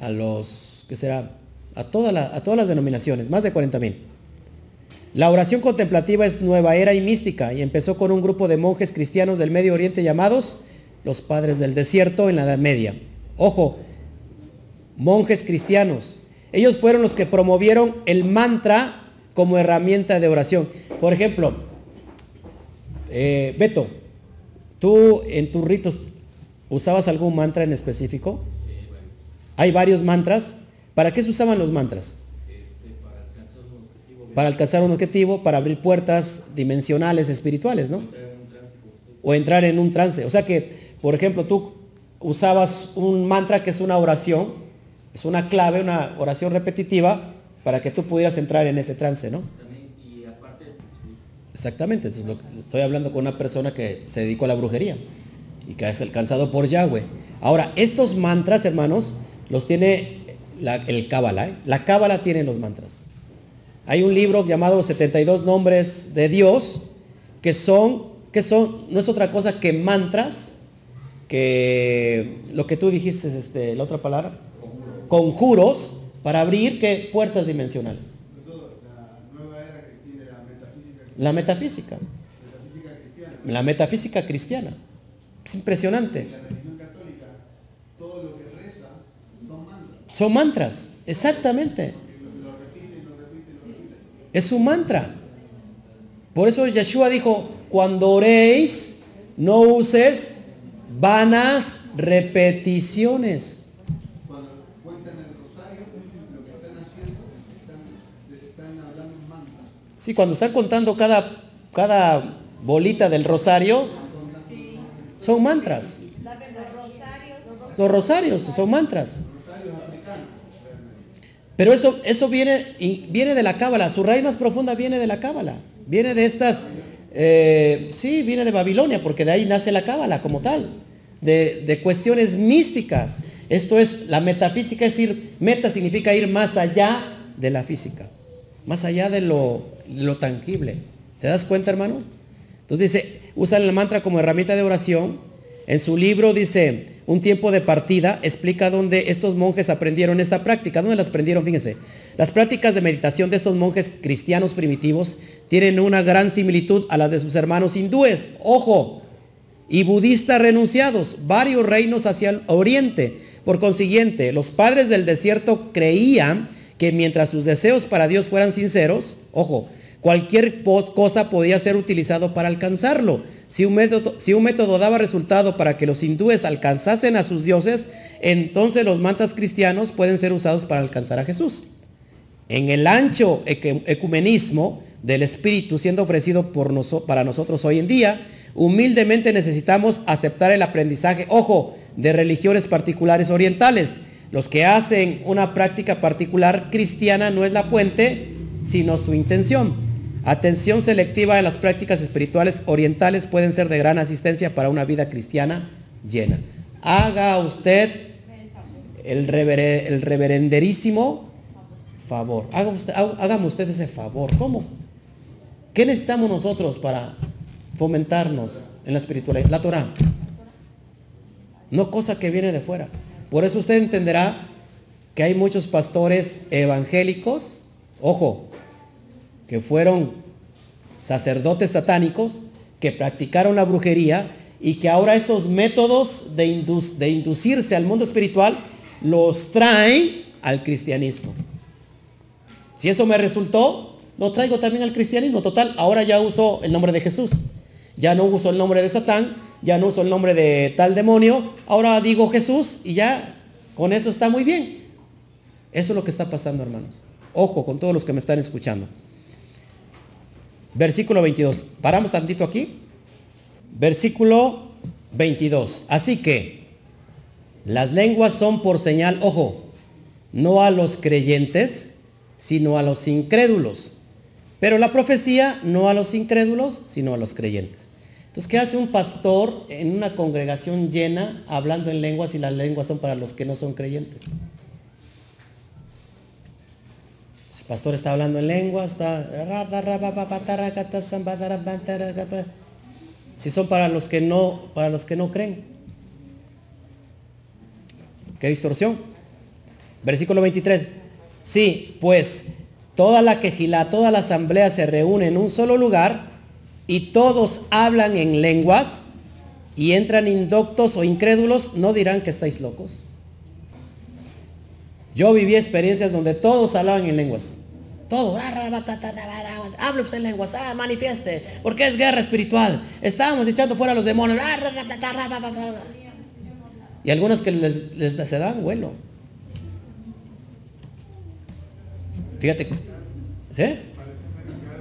a los, ¿qué será? A, toda a todas las denominaciones, más de 40 mil. La oración contemplativa es nueva era y mística y empezó con un grupo de monjes cristianos del Medio Oriente llamados los padres del desierto en la Edad Media. Ojo, monjes cristianos. Ellos fueron los que promovieron el mantra como herramienta de oración. Por ejemplo, eh, Beto, tú en tus ritos ¿Usabas algún mantra en específico? Hay varios mantras. ¿Para qué se usaban los mantras? para alcanzar un objetivo. Para abrir puertas dimensionales espirituales, ¿no? O entrar en un trance. O sea que, por ejemplo, tú usabas un mantra que es una oración, es una clave, una oración repetitiva, para que tú pudieras entrar en ese trance, ¿no? Exactamente, estoy hablando con una persona que se dedicó a la brujería y que es alcanzado por Yahweh. Ahora, estos mantras, hermanos, los tiene el Cábala. ¿eh? La Cábala tiene los mantras. Hay un libro llamado 72 nombres de Dios que son, que son, no es otra cosa que mantras, que lo que tú dijiste, este, la otra palabra, conjuros para abrir ¿qué? puertas dimensionales. La metafísica. La metafísica cristiana. Es impresionante. Son mantras. Exactamente. Es un mantra. Por eso Yeshua dijo, cuando oréis, no uses vanas repeticiones. Cuando cuentan el rosario, lo que están haciendo, están, están hablando en mantra. Sí, cuando están contando cada, cada bolita del rosario, son mantras. Los rosarios son mantras. Pero eso, eso viene, viene de la cábala. Su raíz más profunda viene de la cábala. Viene de estas, eh, sí, viene de Babilonia, porque de ahí nace la cábala como tal. De, de, cuestiones místicas. Esto es, la metafísica es ir, meta significa ir más allá de la física. Más allá de lo, lo tangible. ¿Te das cuenta, hermano? Entonces dice, usan el mantra como herramienta de oración. En su libro dice, un tiempo de partida, explica dónde estos monjes aprendieron esta práctica. ¿Dónde las aprendieron? Fíjense. Las prácticas de meditación de estos monjes cristianos primitivos tienen una gran similitud a las de sus hermanos hindúes. Ojo, y budistas renunciados, varios reinos hacia el oriente. Por consiguiente, los padres del desierto creían que mientras sus deseos para Dios fueran sinceros, ojo, cualquier cosa podía ser utilizado para alcanzarlo. Si un, método, daba resultado para que los hindúes alcanzasen a sus dioses, entonces los mantas cristianos pueden ser usados para alcanzar a Jesús. En el ancho ecumenismo del Espíritu siendo ofrecido por para nosotros hoy en día, humildemente necesitamos aceptar el aprendizaje, ojo, de religiones particulares orientales. Los que hacen una práctica particular cristiana no es la fuente, sino su intención. Atención selectiva en las prácticas espirituales orientales pueden ser de gran asistencia para una vida cristiana llena. Haga usted el, reverenderísimo favor. Haga usted, hágame usted ese favor. ¿Cómo? ¿Qué necesitamos nosotros para fomentarnos en la espiritualidad? La Torah. No cosa que viene de fuera. Por eso usted entenderá que hay muchos pastores evangélicos, ojo, que fueron sacerdotes satánicos, que practicaron la brujería y que ahora esos métodos de, inducirse al mundo espiritual los traen al cristianismo. Si eso me resultó, lo traigo también al cristianismo. Total, ahora ya uso el nombre de Jesús. Ya no uso el nombre de Satán, ya no uso el nombre de tal demonio, ahora digo Jesús y ya con eso está muy bien. Eso es lo que está pasando, hermanos. Ojo con todos los que me están escuchando. Versículo 22. Paramos tantito aquí. Versículo 22. Así que las lenguas son por señal, ojo, no a los creyentes, sino a los incrédulos. Pero la profecía no a los incrédulos, sino a los creyentes. Entonces, ¿qué hace un pastor en una congregación llena hablando en lenguas y las lenguas son para los que no son creyentes? Pastor está hablando en lenguas, está... Si son para los que no, para los que no creen. ¿Qué distorsión? Versículo 23. Sí, pues toda la quejilá, toda la asamblea se reúne en un solo lugar y todos hablan en lenguas y entran indoctos o incrédulos, no dirán que estáis locos. Yo viví experiencias donde todos hablaban en lenguas. Todo. Hable usted en lenguas. Manifieste. Porque es guerra espiritual. Estábamos echando fuera a los demonios. Y algunos que les, les se dan vuelo. Fíjate. ¿Sí?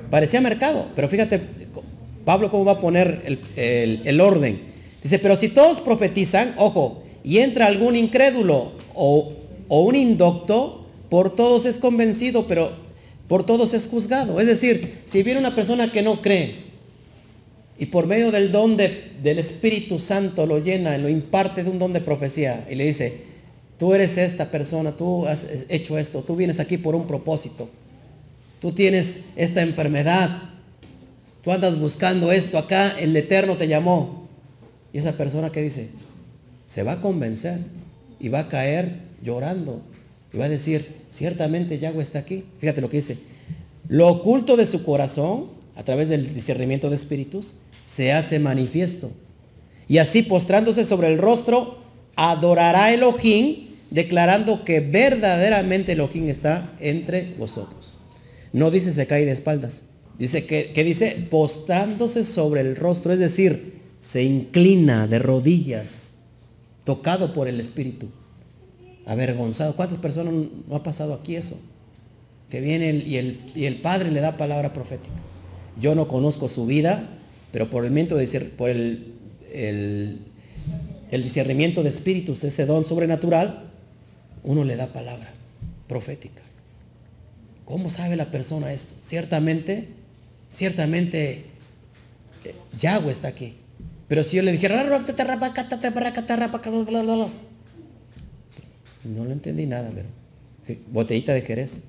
Parecía mercado. Pero fíjate Pablo cómo va a poner el, orden. Dice, pero si todos profetizan, ojo, y entra algún incrédulo o, o un indocto, por todos es convencido, pero por todos es juzgado. Es decir, si viene una persona que no cree y por medio del don del Espíritu Santo lo llena, lo imparte de un don de profecía y le dice, tú eres esta persona, tú has hecho esto, tú vienes aquí por un propósito, tú tienes esta enfermedad, Tú andas buscando esto acá, el Eterno te llamó. Y esa persona que dice, se va a convencer y va a caer llorando. Y va a decir, ciertamente Yahweh está aquí. Fíjate lo que dice. Lo oculto de su corazón, a través del discernimiento de espíritus, se hace manifiesto. Y así postrándose sobre el rostro, adorará Elohim, declarando que verdaderamente Elohim está entre vosotros. No dice se cae de espaldas. Dice que, dice postrándose sobre el rostro, es decir, se inclina de rodillas, tocado por el Espíritu, avergonzado. ¿Cuántas personas no ha pasado aquí eso? Que viene y, el, y, el, Padre le da palabra profética. Yo no conozco su vida, pero por el, por el, el, el discernimiento de espíritus, ese don sobrenatural, uno le da palabra profética. ¿Cómo sabe la persona esto? Ciertamente ciertamente eh, Yahweh está aquí. Pero si yo le dijera, no lo entendí nada, pero botellita de Jerez.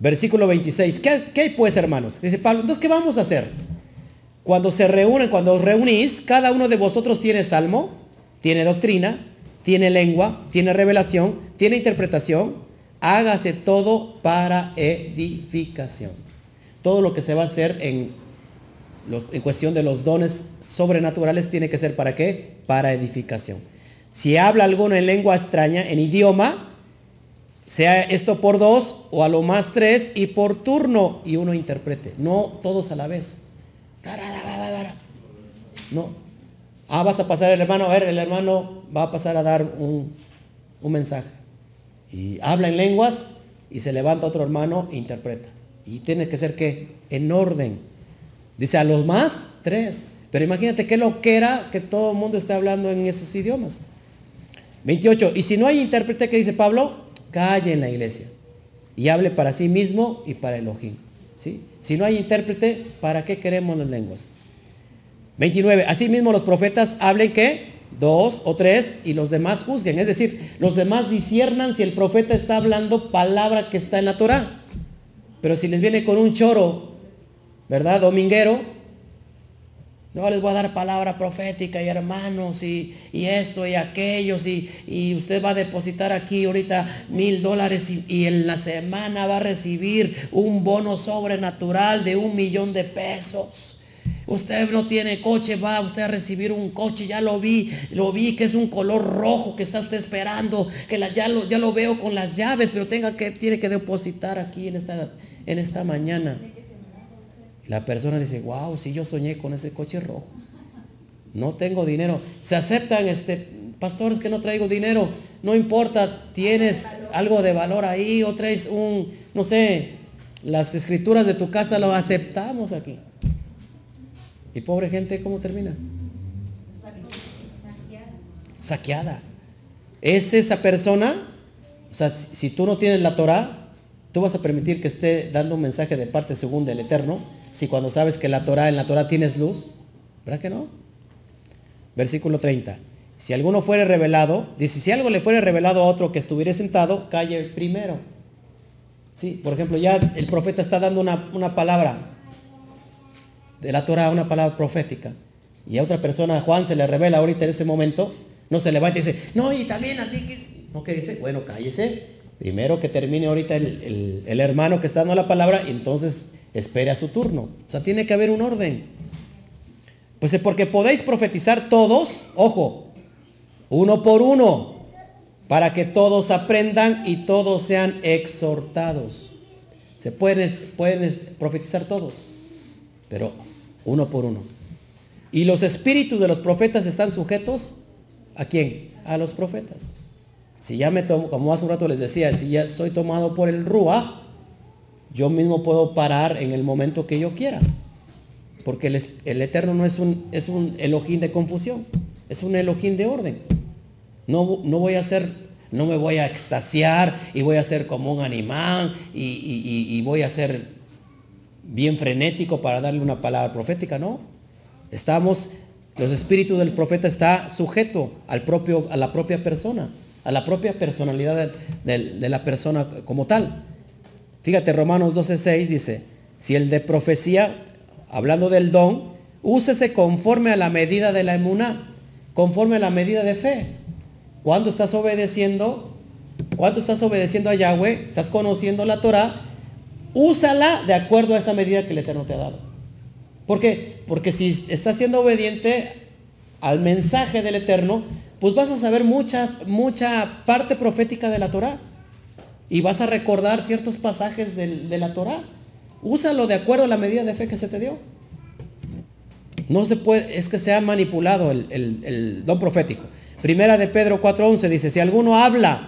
Versículo 26. ¿Qué, hay pues, hermanos? Dice Pablo, entonces, ¿qué vamos a hacer? cuando se reúnen, cuando os reunís, cada uno de vosotros tiene salmo, tiene doctrina, tiene lengua, tiene revelación, tiene interpretación. Hágase todo para edificación. Todo lo que se va a hacer en, cuestión de los dones sobrenaturales tiene que ser para qué? Para edificación. Si habla alguno en lengua extraña, en idioma, sea esto por dos o a lo más tres y por turno y uno interprete. No todos a la vez. No. Ah, vas a pasar el hermano, a ver, el hermano va a pasar a dar un, un mensaje. Y habla en lenguas y se levanta otro hermano e interpreta. Y tiene que ser que en orden. Dice a los más, tres. Pero imagínate qué lo que era que todo el mundo esté hablando en esos idiomas. 28. Y si no hay intérprete, ¿qué dice Pablo? Calle en la iglesia. Y hable para sí mismo y para el ojín. ¿sí? Si no hay intérprete, ¿para qué queremos las lenguas? 29. Asimismo los profetas hablen que dos o tres y los demás juzguen. Es decir, los demás disiernan si el profeta está hablando palabra que está en la Torah. Pero si les viene con un choro, ¿verdad? Dominguero, no les voy a dar palabra profética y hermanos y, esto y aquellos y, y, usted va a depositar aquí ahorita mil dólares y, y, en la semana va a recibir un bono sobrenatural de un millón de pesos. Usted no tiene coche, va usted a recibir un coche, ya lo vi, lo vi que es un color rojo que está usted esperando, que la, ya, lo, ya lo veo con las llaves, pero tenga que, tiene que depositar aquí en esta, en esta mañana. La persona dice, wow, si yo soñé con ese coche rojo. No tengo dinero. Se aceptan este, pastores que no traigo dinero. No importa, tienes algo de valor ahí o traes un, no sé, las escrituras de tu casa lo aceptamos aquí. Y pobre gente, ¿cómo termina? Saqueada. Es esa persona, o sea, si, tú no tienes la Torah, tú vas a permitir que esté dando un mensaje de parte según del Eterno si cuando sabes que la Torah, en la Torah tienes luz? ¿Verdad que no? Versículo 30. Si alguno fuere revelado, dice, si algo le fuere revelado a otro que estuviera sentado, calle primero. Sí, por ejemplo, ya el profeta está dando una, una palabra de la Torah, una palabra profética. Y a otra persona, Juan, se le revela ahorita en ese momento, no se levanta y dice, no, y también así que, ¿no que dice? Bueno, cállese. Primero que termine ahorita el, el, hermano que está dando la palabra entonces espere a su turno. O sea, tiene que haber un orden. Pues es porque podéis profetizar todos, ojo, uno por uno, para que todos aprendan y todos sean exhortados. Se pueden, pueden profetizar todos, pero uno por uno. Y los espíritus de los profetas están sujetos a quién? A los profetas. Si ya me tomo, como hace un rato les decía, si ya soy tomado por el Rúa, yo mismo puedo parar en el momento que yo quiera. Porque el, Eterno no es un, es un de confusión, es un elojín de orden. No, no voy a no me voy a extasiar y voy a ser como un animal y, voy a ser bien frenético para darle una palabra profética, no. Estamos, los espíritus del profeta está sujeto al propio, a la propia persona, a la propia personalidad de la persona como tal. Fíjate, Romanos 12.6 dice, si el de profecía, hablando del don, úsese conforme a la medida de la emuná, conforme a la medida de fe. Cuando estás obedeciendo, cuando estás obedeciendo a Yahweh, estás conociendo la Torah, úsala de acuerdo a esa medida que el Eterno te ha dado. ¿Por qué? Porque si estás siendo obediente al mensaje del Eterno, pues vas a saber mucha, mucha parte profética de la Torah y vas a recordar ciertos pasajes de, la Torah. Úsalo de acuerdo a la medida de fe que se te dio. No se puede, es que se ha manipulado el, don profético. Primera de Pedro 4.11 dice, si alguno habla,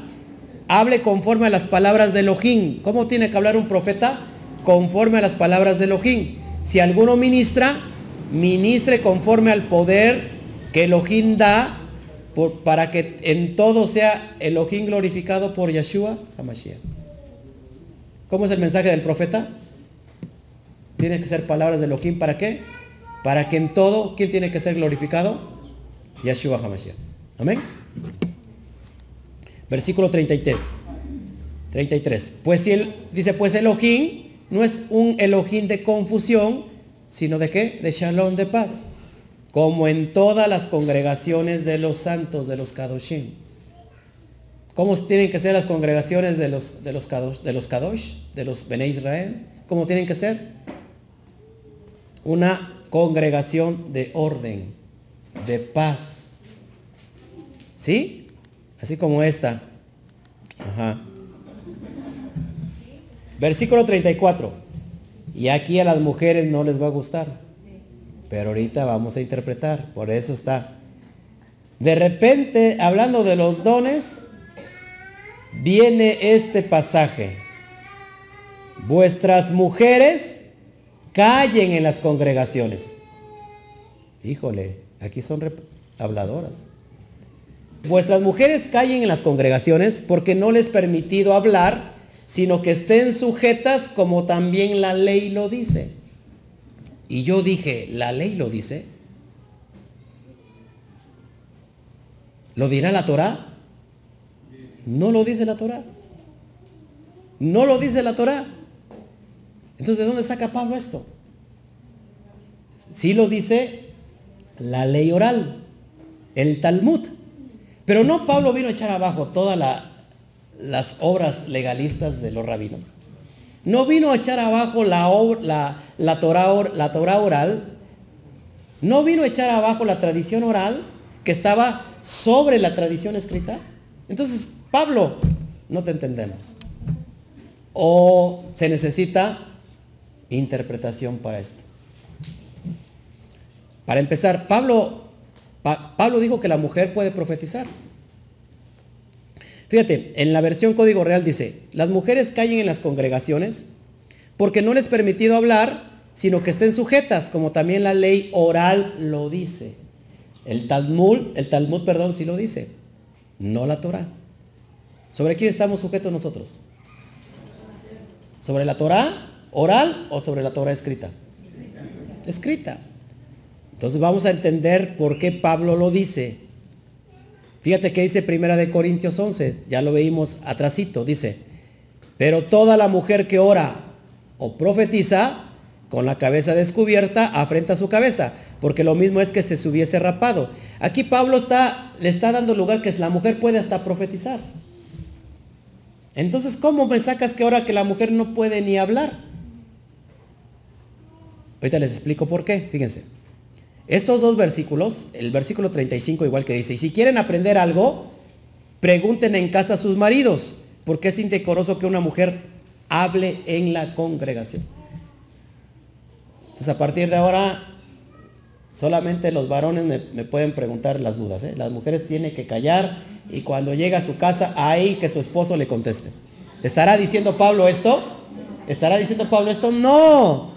hable conforme a las palabras de Elohim. ¿Cómo tiene que hablar un profeta? Conforme a las palabras de Elohim. Si alguno ministra, ministre conforme al poder que Elohim da para que en todo sea Elohim glorificado por Yeshua HaMashiach. ¿Cómo es el mensaje del profeta? Tiene que ser palabras de Elohim, ¿para qué? Para que en todo, ¿quién tiene que ser glorificado? Yeshua HaMashiach. Amén. Versículo 33. 33. Pues si él dice, pues Elohim no es un Elohim de confusión, sino de qué? De shalom, de paz. Como en todas las congregaciones de los santos, de los kadoshim. ¿Cómo tienen que ser las congregaciones de los, de los, kadosh, de los kadosh, de los Bene Israel? ¿Cómo tienen que ser? Una congregación de orden, de paz. ¿Sí? Así como esta. Ajá. Versículo 34. Y aquí a las mujeres no les va a gustar. Pero ahorita vamos a interpretar. Por eso está. De repente, hablando de los dones, viene este pasaje. Vuestras mujeres callen en las congregaciones. Híjole, aquí son habladoras. Vuestras mujeres callen en las congregaciones porque no les permitido hablar sino que estén sujetas como también la ley lo dice. Y yo dije, ¿la ley lo dice? ¿Lo dirá la Torá? No lo dice la Torá. No lo dice la Torá. Entonces, ¿de dónde saca Pablo esto? Sí lo dice la ley oral, el Talmud. Pero no Pablo vino a echar abajo toda la, las obras legalistas de los rabinos. No vino a echar abajo la, la, Torah, oral, no vino a echar abajo la tradición oral que estaba sobre la tradición escrita. Entonces, Pablo, no te entendemos. O se necesita interpretación para esto. Para empezar, Pablo, Pablo dijo que la mujer puede profetizar. Fíjate, en la versión Código Real dice, las mujeres callen en las congregaciones porque no les es permitido hablar, sino que estén sujetas, como también la ley oral lo dice. El Talmud, el Talmud, perdón, sí lo dice, no la Torah. ¿Sobre quién estamos sujetos nosotros? ¿Sobre la Torah oral o sobre la Torah escrita? Escrita. Entonces vamos a entender por qué Pablo lo dice. Fíjate que dice Primera de Corintios 11, ya lo veíamos atrasito, dice, pero toda la mujer que ora o profetiza con la cabeza descubierta afrenta su cabeza, porque lo mismo es que se hubiese rapado. Aquí Pablo está, le está dando lugar que la mujer puede hasta profetizar. Entonces, ¿cómo me sacas que ahora que la mujer no puede ni hablar? Ahorita les explico por qué, fíjense. Estos dos versículos, el versículo 35 igual que dice, y si quieren aprender algo, pregunten en casa a sus maridos, porque es indecoroso que una mujer hable en la congregación. Entonces a partir de ahora, solamente los varones me, pueden preguntar las dudas. ¿eh? Las mujeres tienen que callar y cuando llega a su casa, ahí que su esposo le conteste. ¿Estará diciendo Pablo esto? ¿Estará diciendo Pablo esto? No.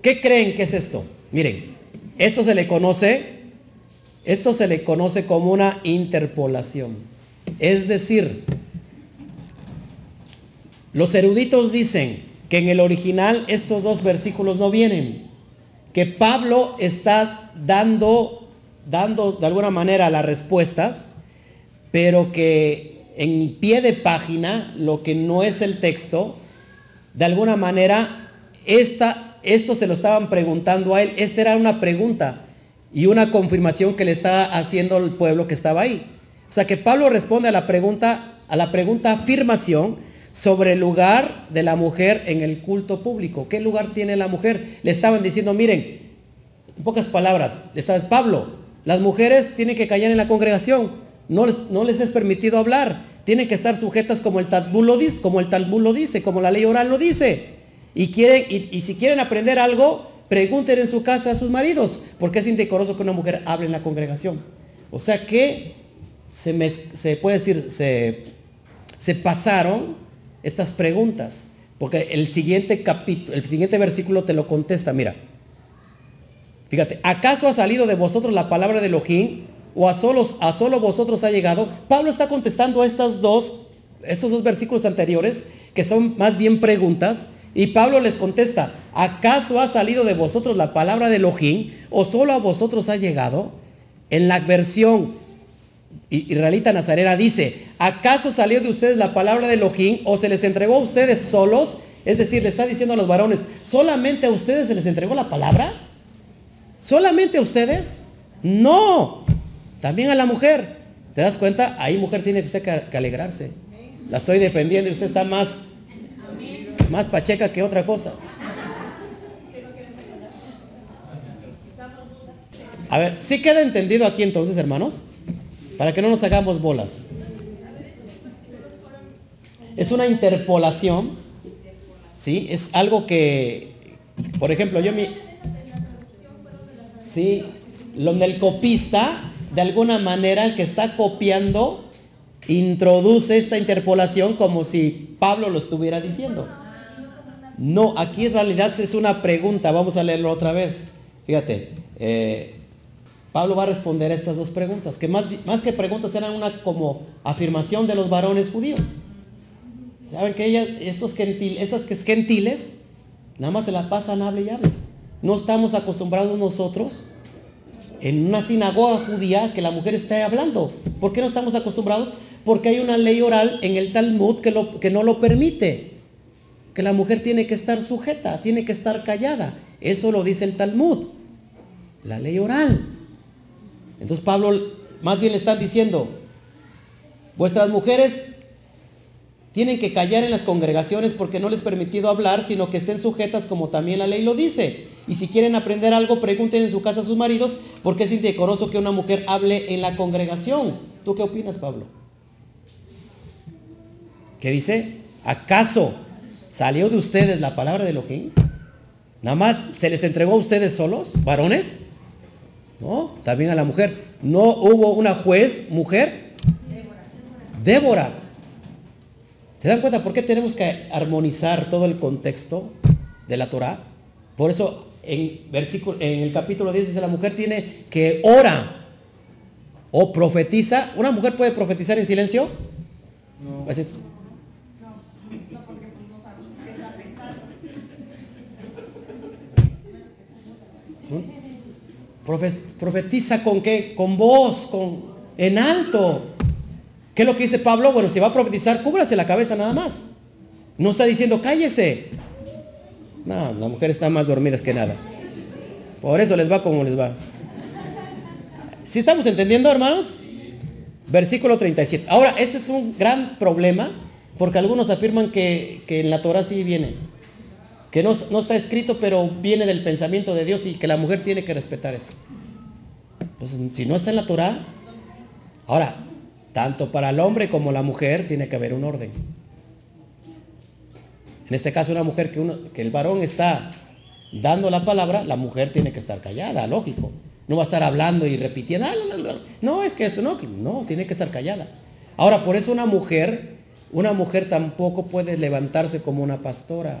¿Qué creen que es esto? Miren, esto se le conoce, esto se le conoce como una interpolación. Es decir, los eruditos dicen que en el original estos dos versículos no vienen, que Pablo está dando, dando de alguna manera las respuestas, pero que en pie de página, lo que no es el texto, de alguna manera, esta, esto se lo estaban preguntando a él. Esta era una pregunta y una confirmación que le estaba haciendo el pueblo que estaba ahí. O sea que Pablo responde a la pregunta, a la pregunta afirmación sobre el lugar de la mujer en el culto público. ¿Qué lugar tiene la mujer? Le estaban diciendo, miren, en pocas palabras, le estaba, Pablo, las mujeres tienen que callar en la congregación, no les, no les es permitido hablar, tienen que estar sujetas como el lo dice, como el Talmud lo dice, como la ley oral lo dice. Y, quieren, y, si quieren aprender algo, pregunten en su casa a sus maridos, porque es indecoroso que una mujer hable en la congregación. O sea que se, se puede decir, se, se pasaron estas preguntas, porque el siguiente capítulo, el siguiente versículo te lo contesta, mira. Fíjate, ¿acaso ha salido de vosotros la palabra de Elohim o a, solos, a solo vosotros ha llegado? Pablo está contestando estas dos, estos dos versículos anteriores, que son más bien preguntas, y Pablo les contesta, ¿acaso ha salido de vosotros la palabra de Elohim o solo a vosotros ha llegado? En la versión israelita nazarena dice, ¿acaso salió de ustedes la palabra de Elohim o se les entregó a ustedes solos Es decir, le está diciendo a los varones, ¿solamente a ustedes se les entregó la palabra? ¿Solamente a ustedes? No, también a la mujer. ¿Te das cuenta? Ahí mujer tiene usted que, alegrarse. La estoy defendiendo y usted está más, más pacheca que otra cosa. A ver, ¿sí queda entendido aquí entonces, hermanos? Para que no nos hagamos bolas. Es una interpolación, ¿sí? Es algo que, por ejemplo, yo mi... Sí, donde el copista, de alguna manera, el que está copiando, introduce esta interpolación como si Pablo lo estuviera diciendo. No, aquí en realidad es una pregunta, vamos a leerlo otra vez. Fíjate, eh, Pablo va a responder a estas dos preguntas, que más, más que preguntas eran una como afirmación de los varones judíos. Saben que ella, estos gentiles, esas que es gentiles, nada más se la pasan, hable y hable. No estamos acostumbrados nosotros en una sinagoga judía que la mujer esté hablando. ¿Por qué no estamos acostumbrados? Porque hay una ley oral en el Talmud que, lo, que no lo permite. Que la mujer tiene que estar sujeta, tiene que estar callada. Eso lo dice el Talmud. La ley oral. Entonces Pablo más bien le están diciendo, vuestras mujeres tienen que callar en las congregaciones porque no les permitido hablar, sino que estén sujetas como también la ley lo dice. Y si quieren aprender algo, pregunten en su casa a sus maridos, porque es indecoroso que una mujer hable en la congregación. ¿Tú qué opinas, Pablo? ¿Qué dice? ¿Acaso salió de ustedes la palabra de Elohim? ¿Nada más se les entregó a ustedes solos, varones? No, también a la mujer. ¿No hubo una juez, mujer? Débora. ¿Se dan cuenta por qué tenemos que armonizar todo el contexto de la Torah? Por eso en, versículo, en el capítulo 10 dice la mujer tiene que ora o profetiza. ¿Una mujer puede profetizar en silencio? No. Profetiza con qué? Con voz, con en alto. ¿Qué es lo que dice Pablo? Bueno, si va a profetizar, cúbrase la cabeza nada más. No está diciendo cállese. No, la mujer está más dormida que nada. Por eso les va como les va. ¿Sí estamos entendiendo, hermanos? Versículo 37. Ahora, este es un gran problema porque algunos afirman que, en la Torah sí viene. Que no, no, está escrito, pero viene del pensamiento de Dios y que la mujer tiene que respetar eso. Pues si no está en la Torah, ahora, tanto para el hombre como la mujer tiene que haber un orden. En este caso, una mujer que, uno, que el varón está dando la palabra, la mujer tiene que estar callada, lógico. No va a estar hablando y repitiendo, ah, no, es que eso no, no, tiene que estar callada. Ahora, por eso una mujer, una mujer tampoco puede levantarse como una pastora.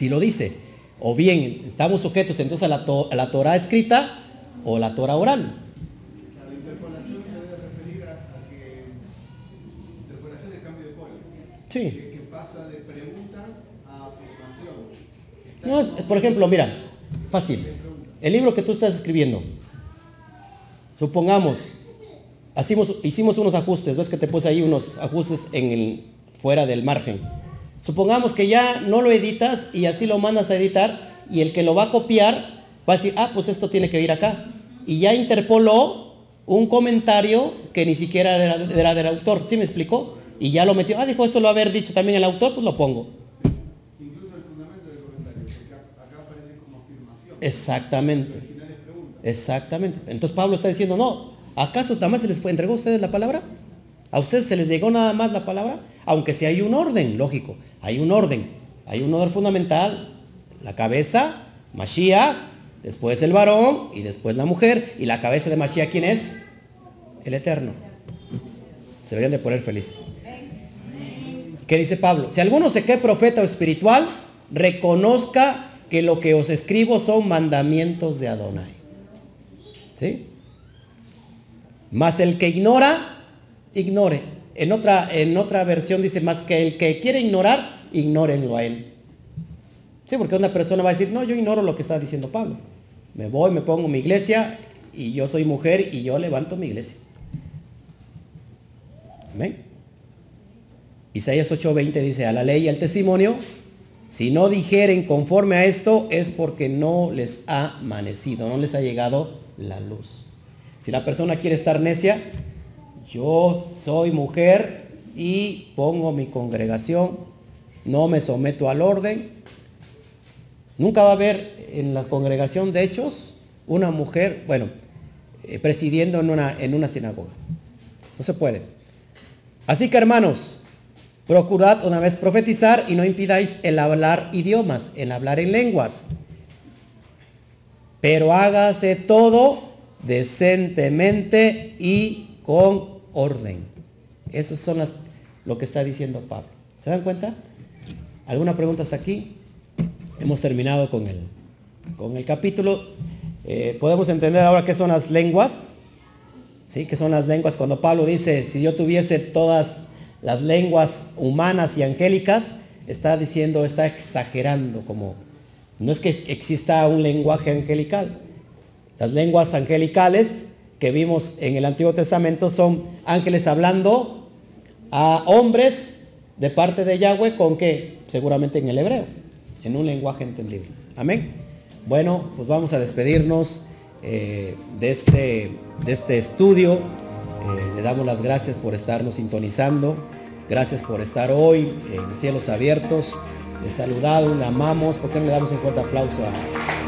sí lo dice. O bien estamos sujetos entonces a la, a la Torah escrita o la Torah oral. La interpolación se debe referir a, que interpolación es cambio de polo. Sí. Que, que, pasa de pregunta a afirmación. No, por ejemplo, mira, fácil. El libro que tú estás escribiendo, supongamos, hicimos, hicimos unos ajustes, ves que te puse ahí unos ajustes en el, fuera del margen. Supongamos que ya no lo editas y así lo mandas a editar y el que lo va a copiar va a decir, ah, pues esto tiene que ir acá. Y ya interpoló un comentario que ni siquiera era, del autor. ¿Sí me explicó? Y ya lo metió. Ah, dijo, esto lo haber dicho también el autor, pues lo pongo. Incluso el fundamento del comentario, acá aparece como afirmación. Exactamente. Exactamente. Entonces Pablo está diciendo, no, ¿acaso nada más se les entregó a ustedes la palabra? ¿A ustedes se les llegó nada más la palabra? Aunque si hay un orden, lógico, hay un orden, hay un orden fundamental, la cabeza, Mashiach, después el varón y después la mujer, y la cabeza de Mashiach, ¿quién es? El Eterno. Se deberían de poner felices. ¿Qué dice Pablo? Si alguno se cree profeta o espiritual, reconozca que lo que os escribo son mandamientos de Adonai. ¿Sí? Más el que ignora, ignore. En otra, en otra versión dice más que el que quiere ignorar, ignórenlo a él. Sí, porque una persona va a decir, no, yo ignoro lo que está diciendo Pablo. Me voy, me pongo mi iglesia y yo soy mujer y yo levanto mi iglesia. Amén. Isaías 8:20 dice, a la ley y al testimonio, si no dijeren conforme a esto es porque no les ha amanecido, no les ha llegado la luz. Si la persona quiere estar necia, yo soy mujer y pongo mi congregación, no me someto al orden. Nunca va a haber en la congregación de hechos una mujer, bueno, eh, presidiendo en una, en una sinagoga. No se puede. Así que hermanos, procurad una vez profetizar y no impidáis el hablar idiomas, el hablar en lenguas. Pero hágase todo decentemente y con orden. Eso son las, lo que está diciendo Pablo. ¿Se dan cuenta? ¿Alguna pregunta hasta aquí? Hemos terminado con el, con el capítulo. Eh, podemos entender ahora qué son las lenguas. ¿Sí? ¿Qué son las lenguas? Cuando Pablo dice, si yo tuviese todas las lenguas humanas y angélicas, está diciendo, está exagerando, como no es que exista un lenguaje angelical. Las lenguas angelicales que vimos en el Antiguo Testamento son ángeles hablando a hombres de parte de Yahweh con que seguramente en el hebreo, en un lenguaje entendible. Amén. Bueno, pues vamos a despedirnos eh, de, este, de este estudio. Eh, le damos las gracias por estarnos sintonizando. Gracias por estar hoy en Cielos Abiertos. Les saludamos, le amamos. ¿Por qué no le damos un fuerte aplauso a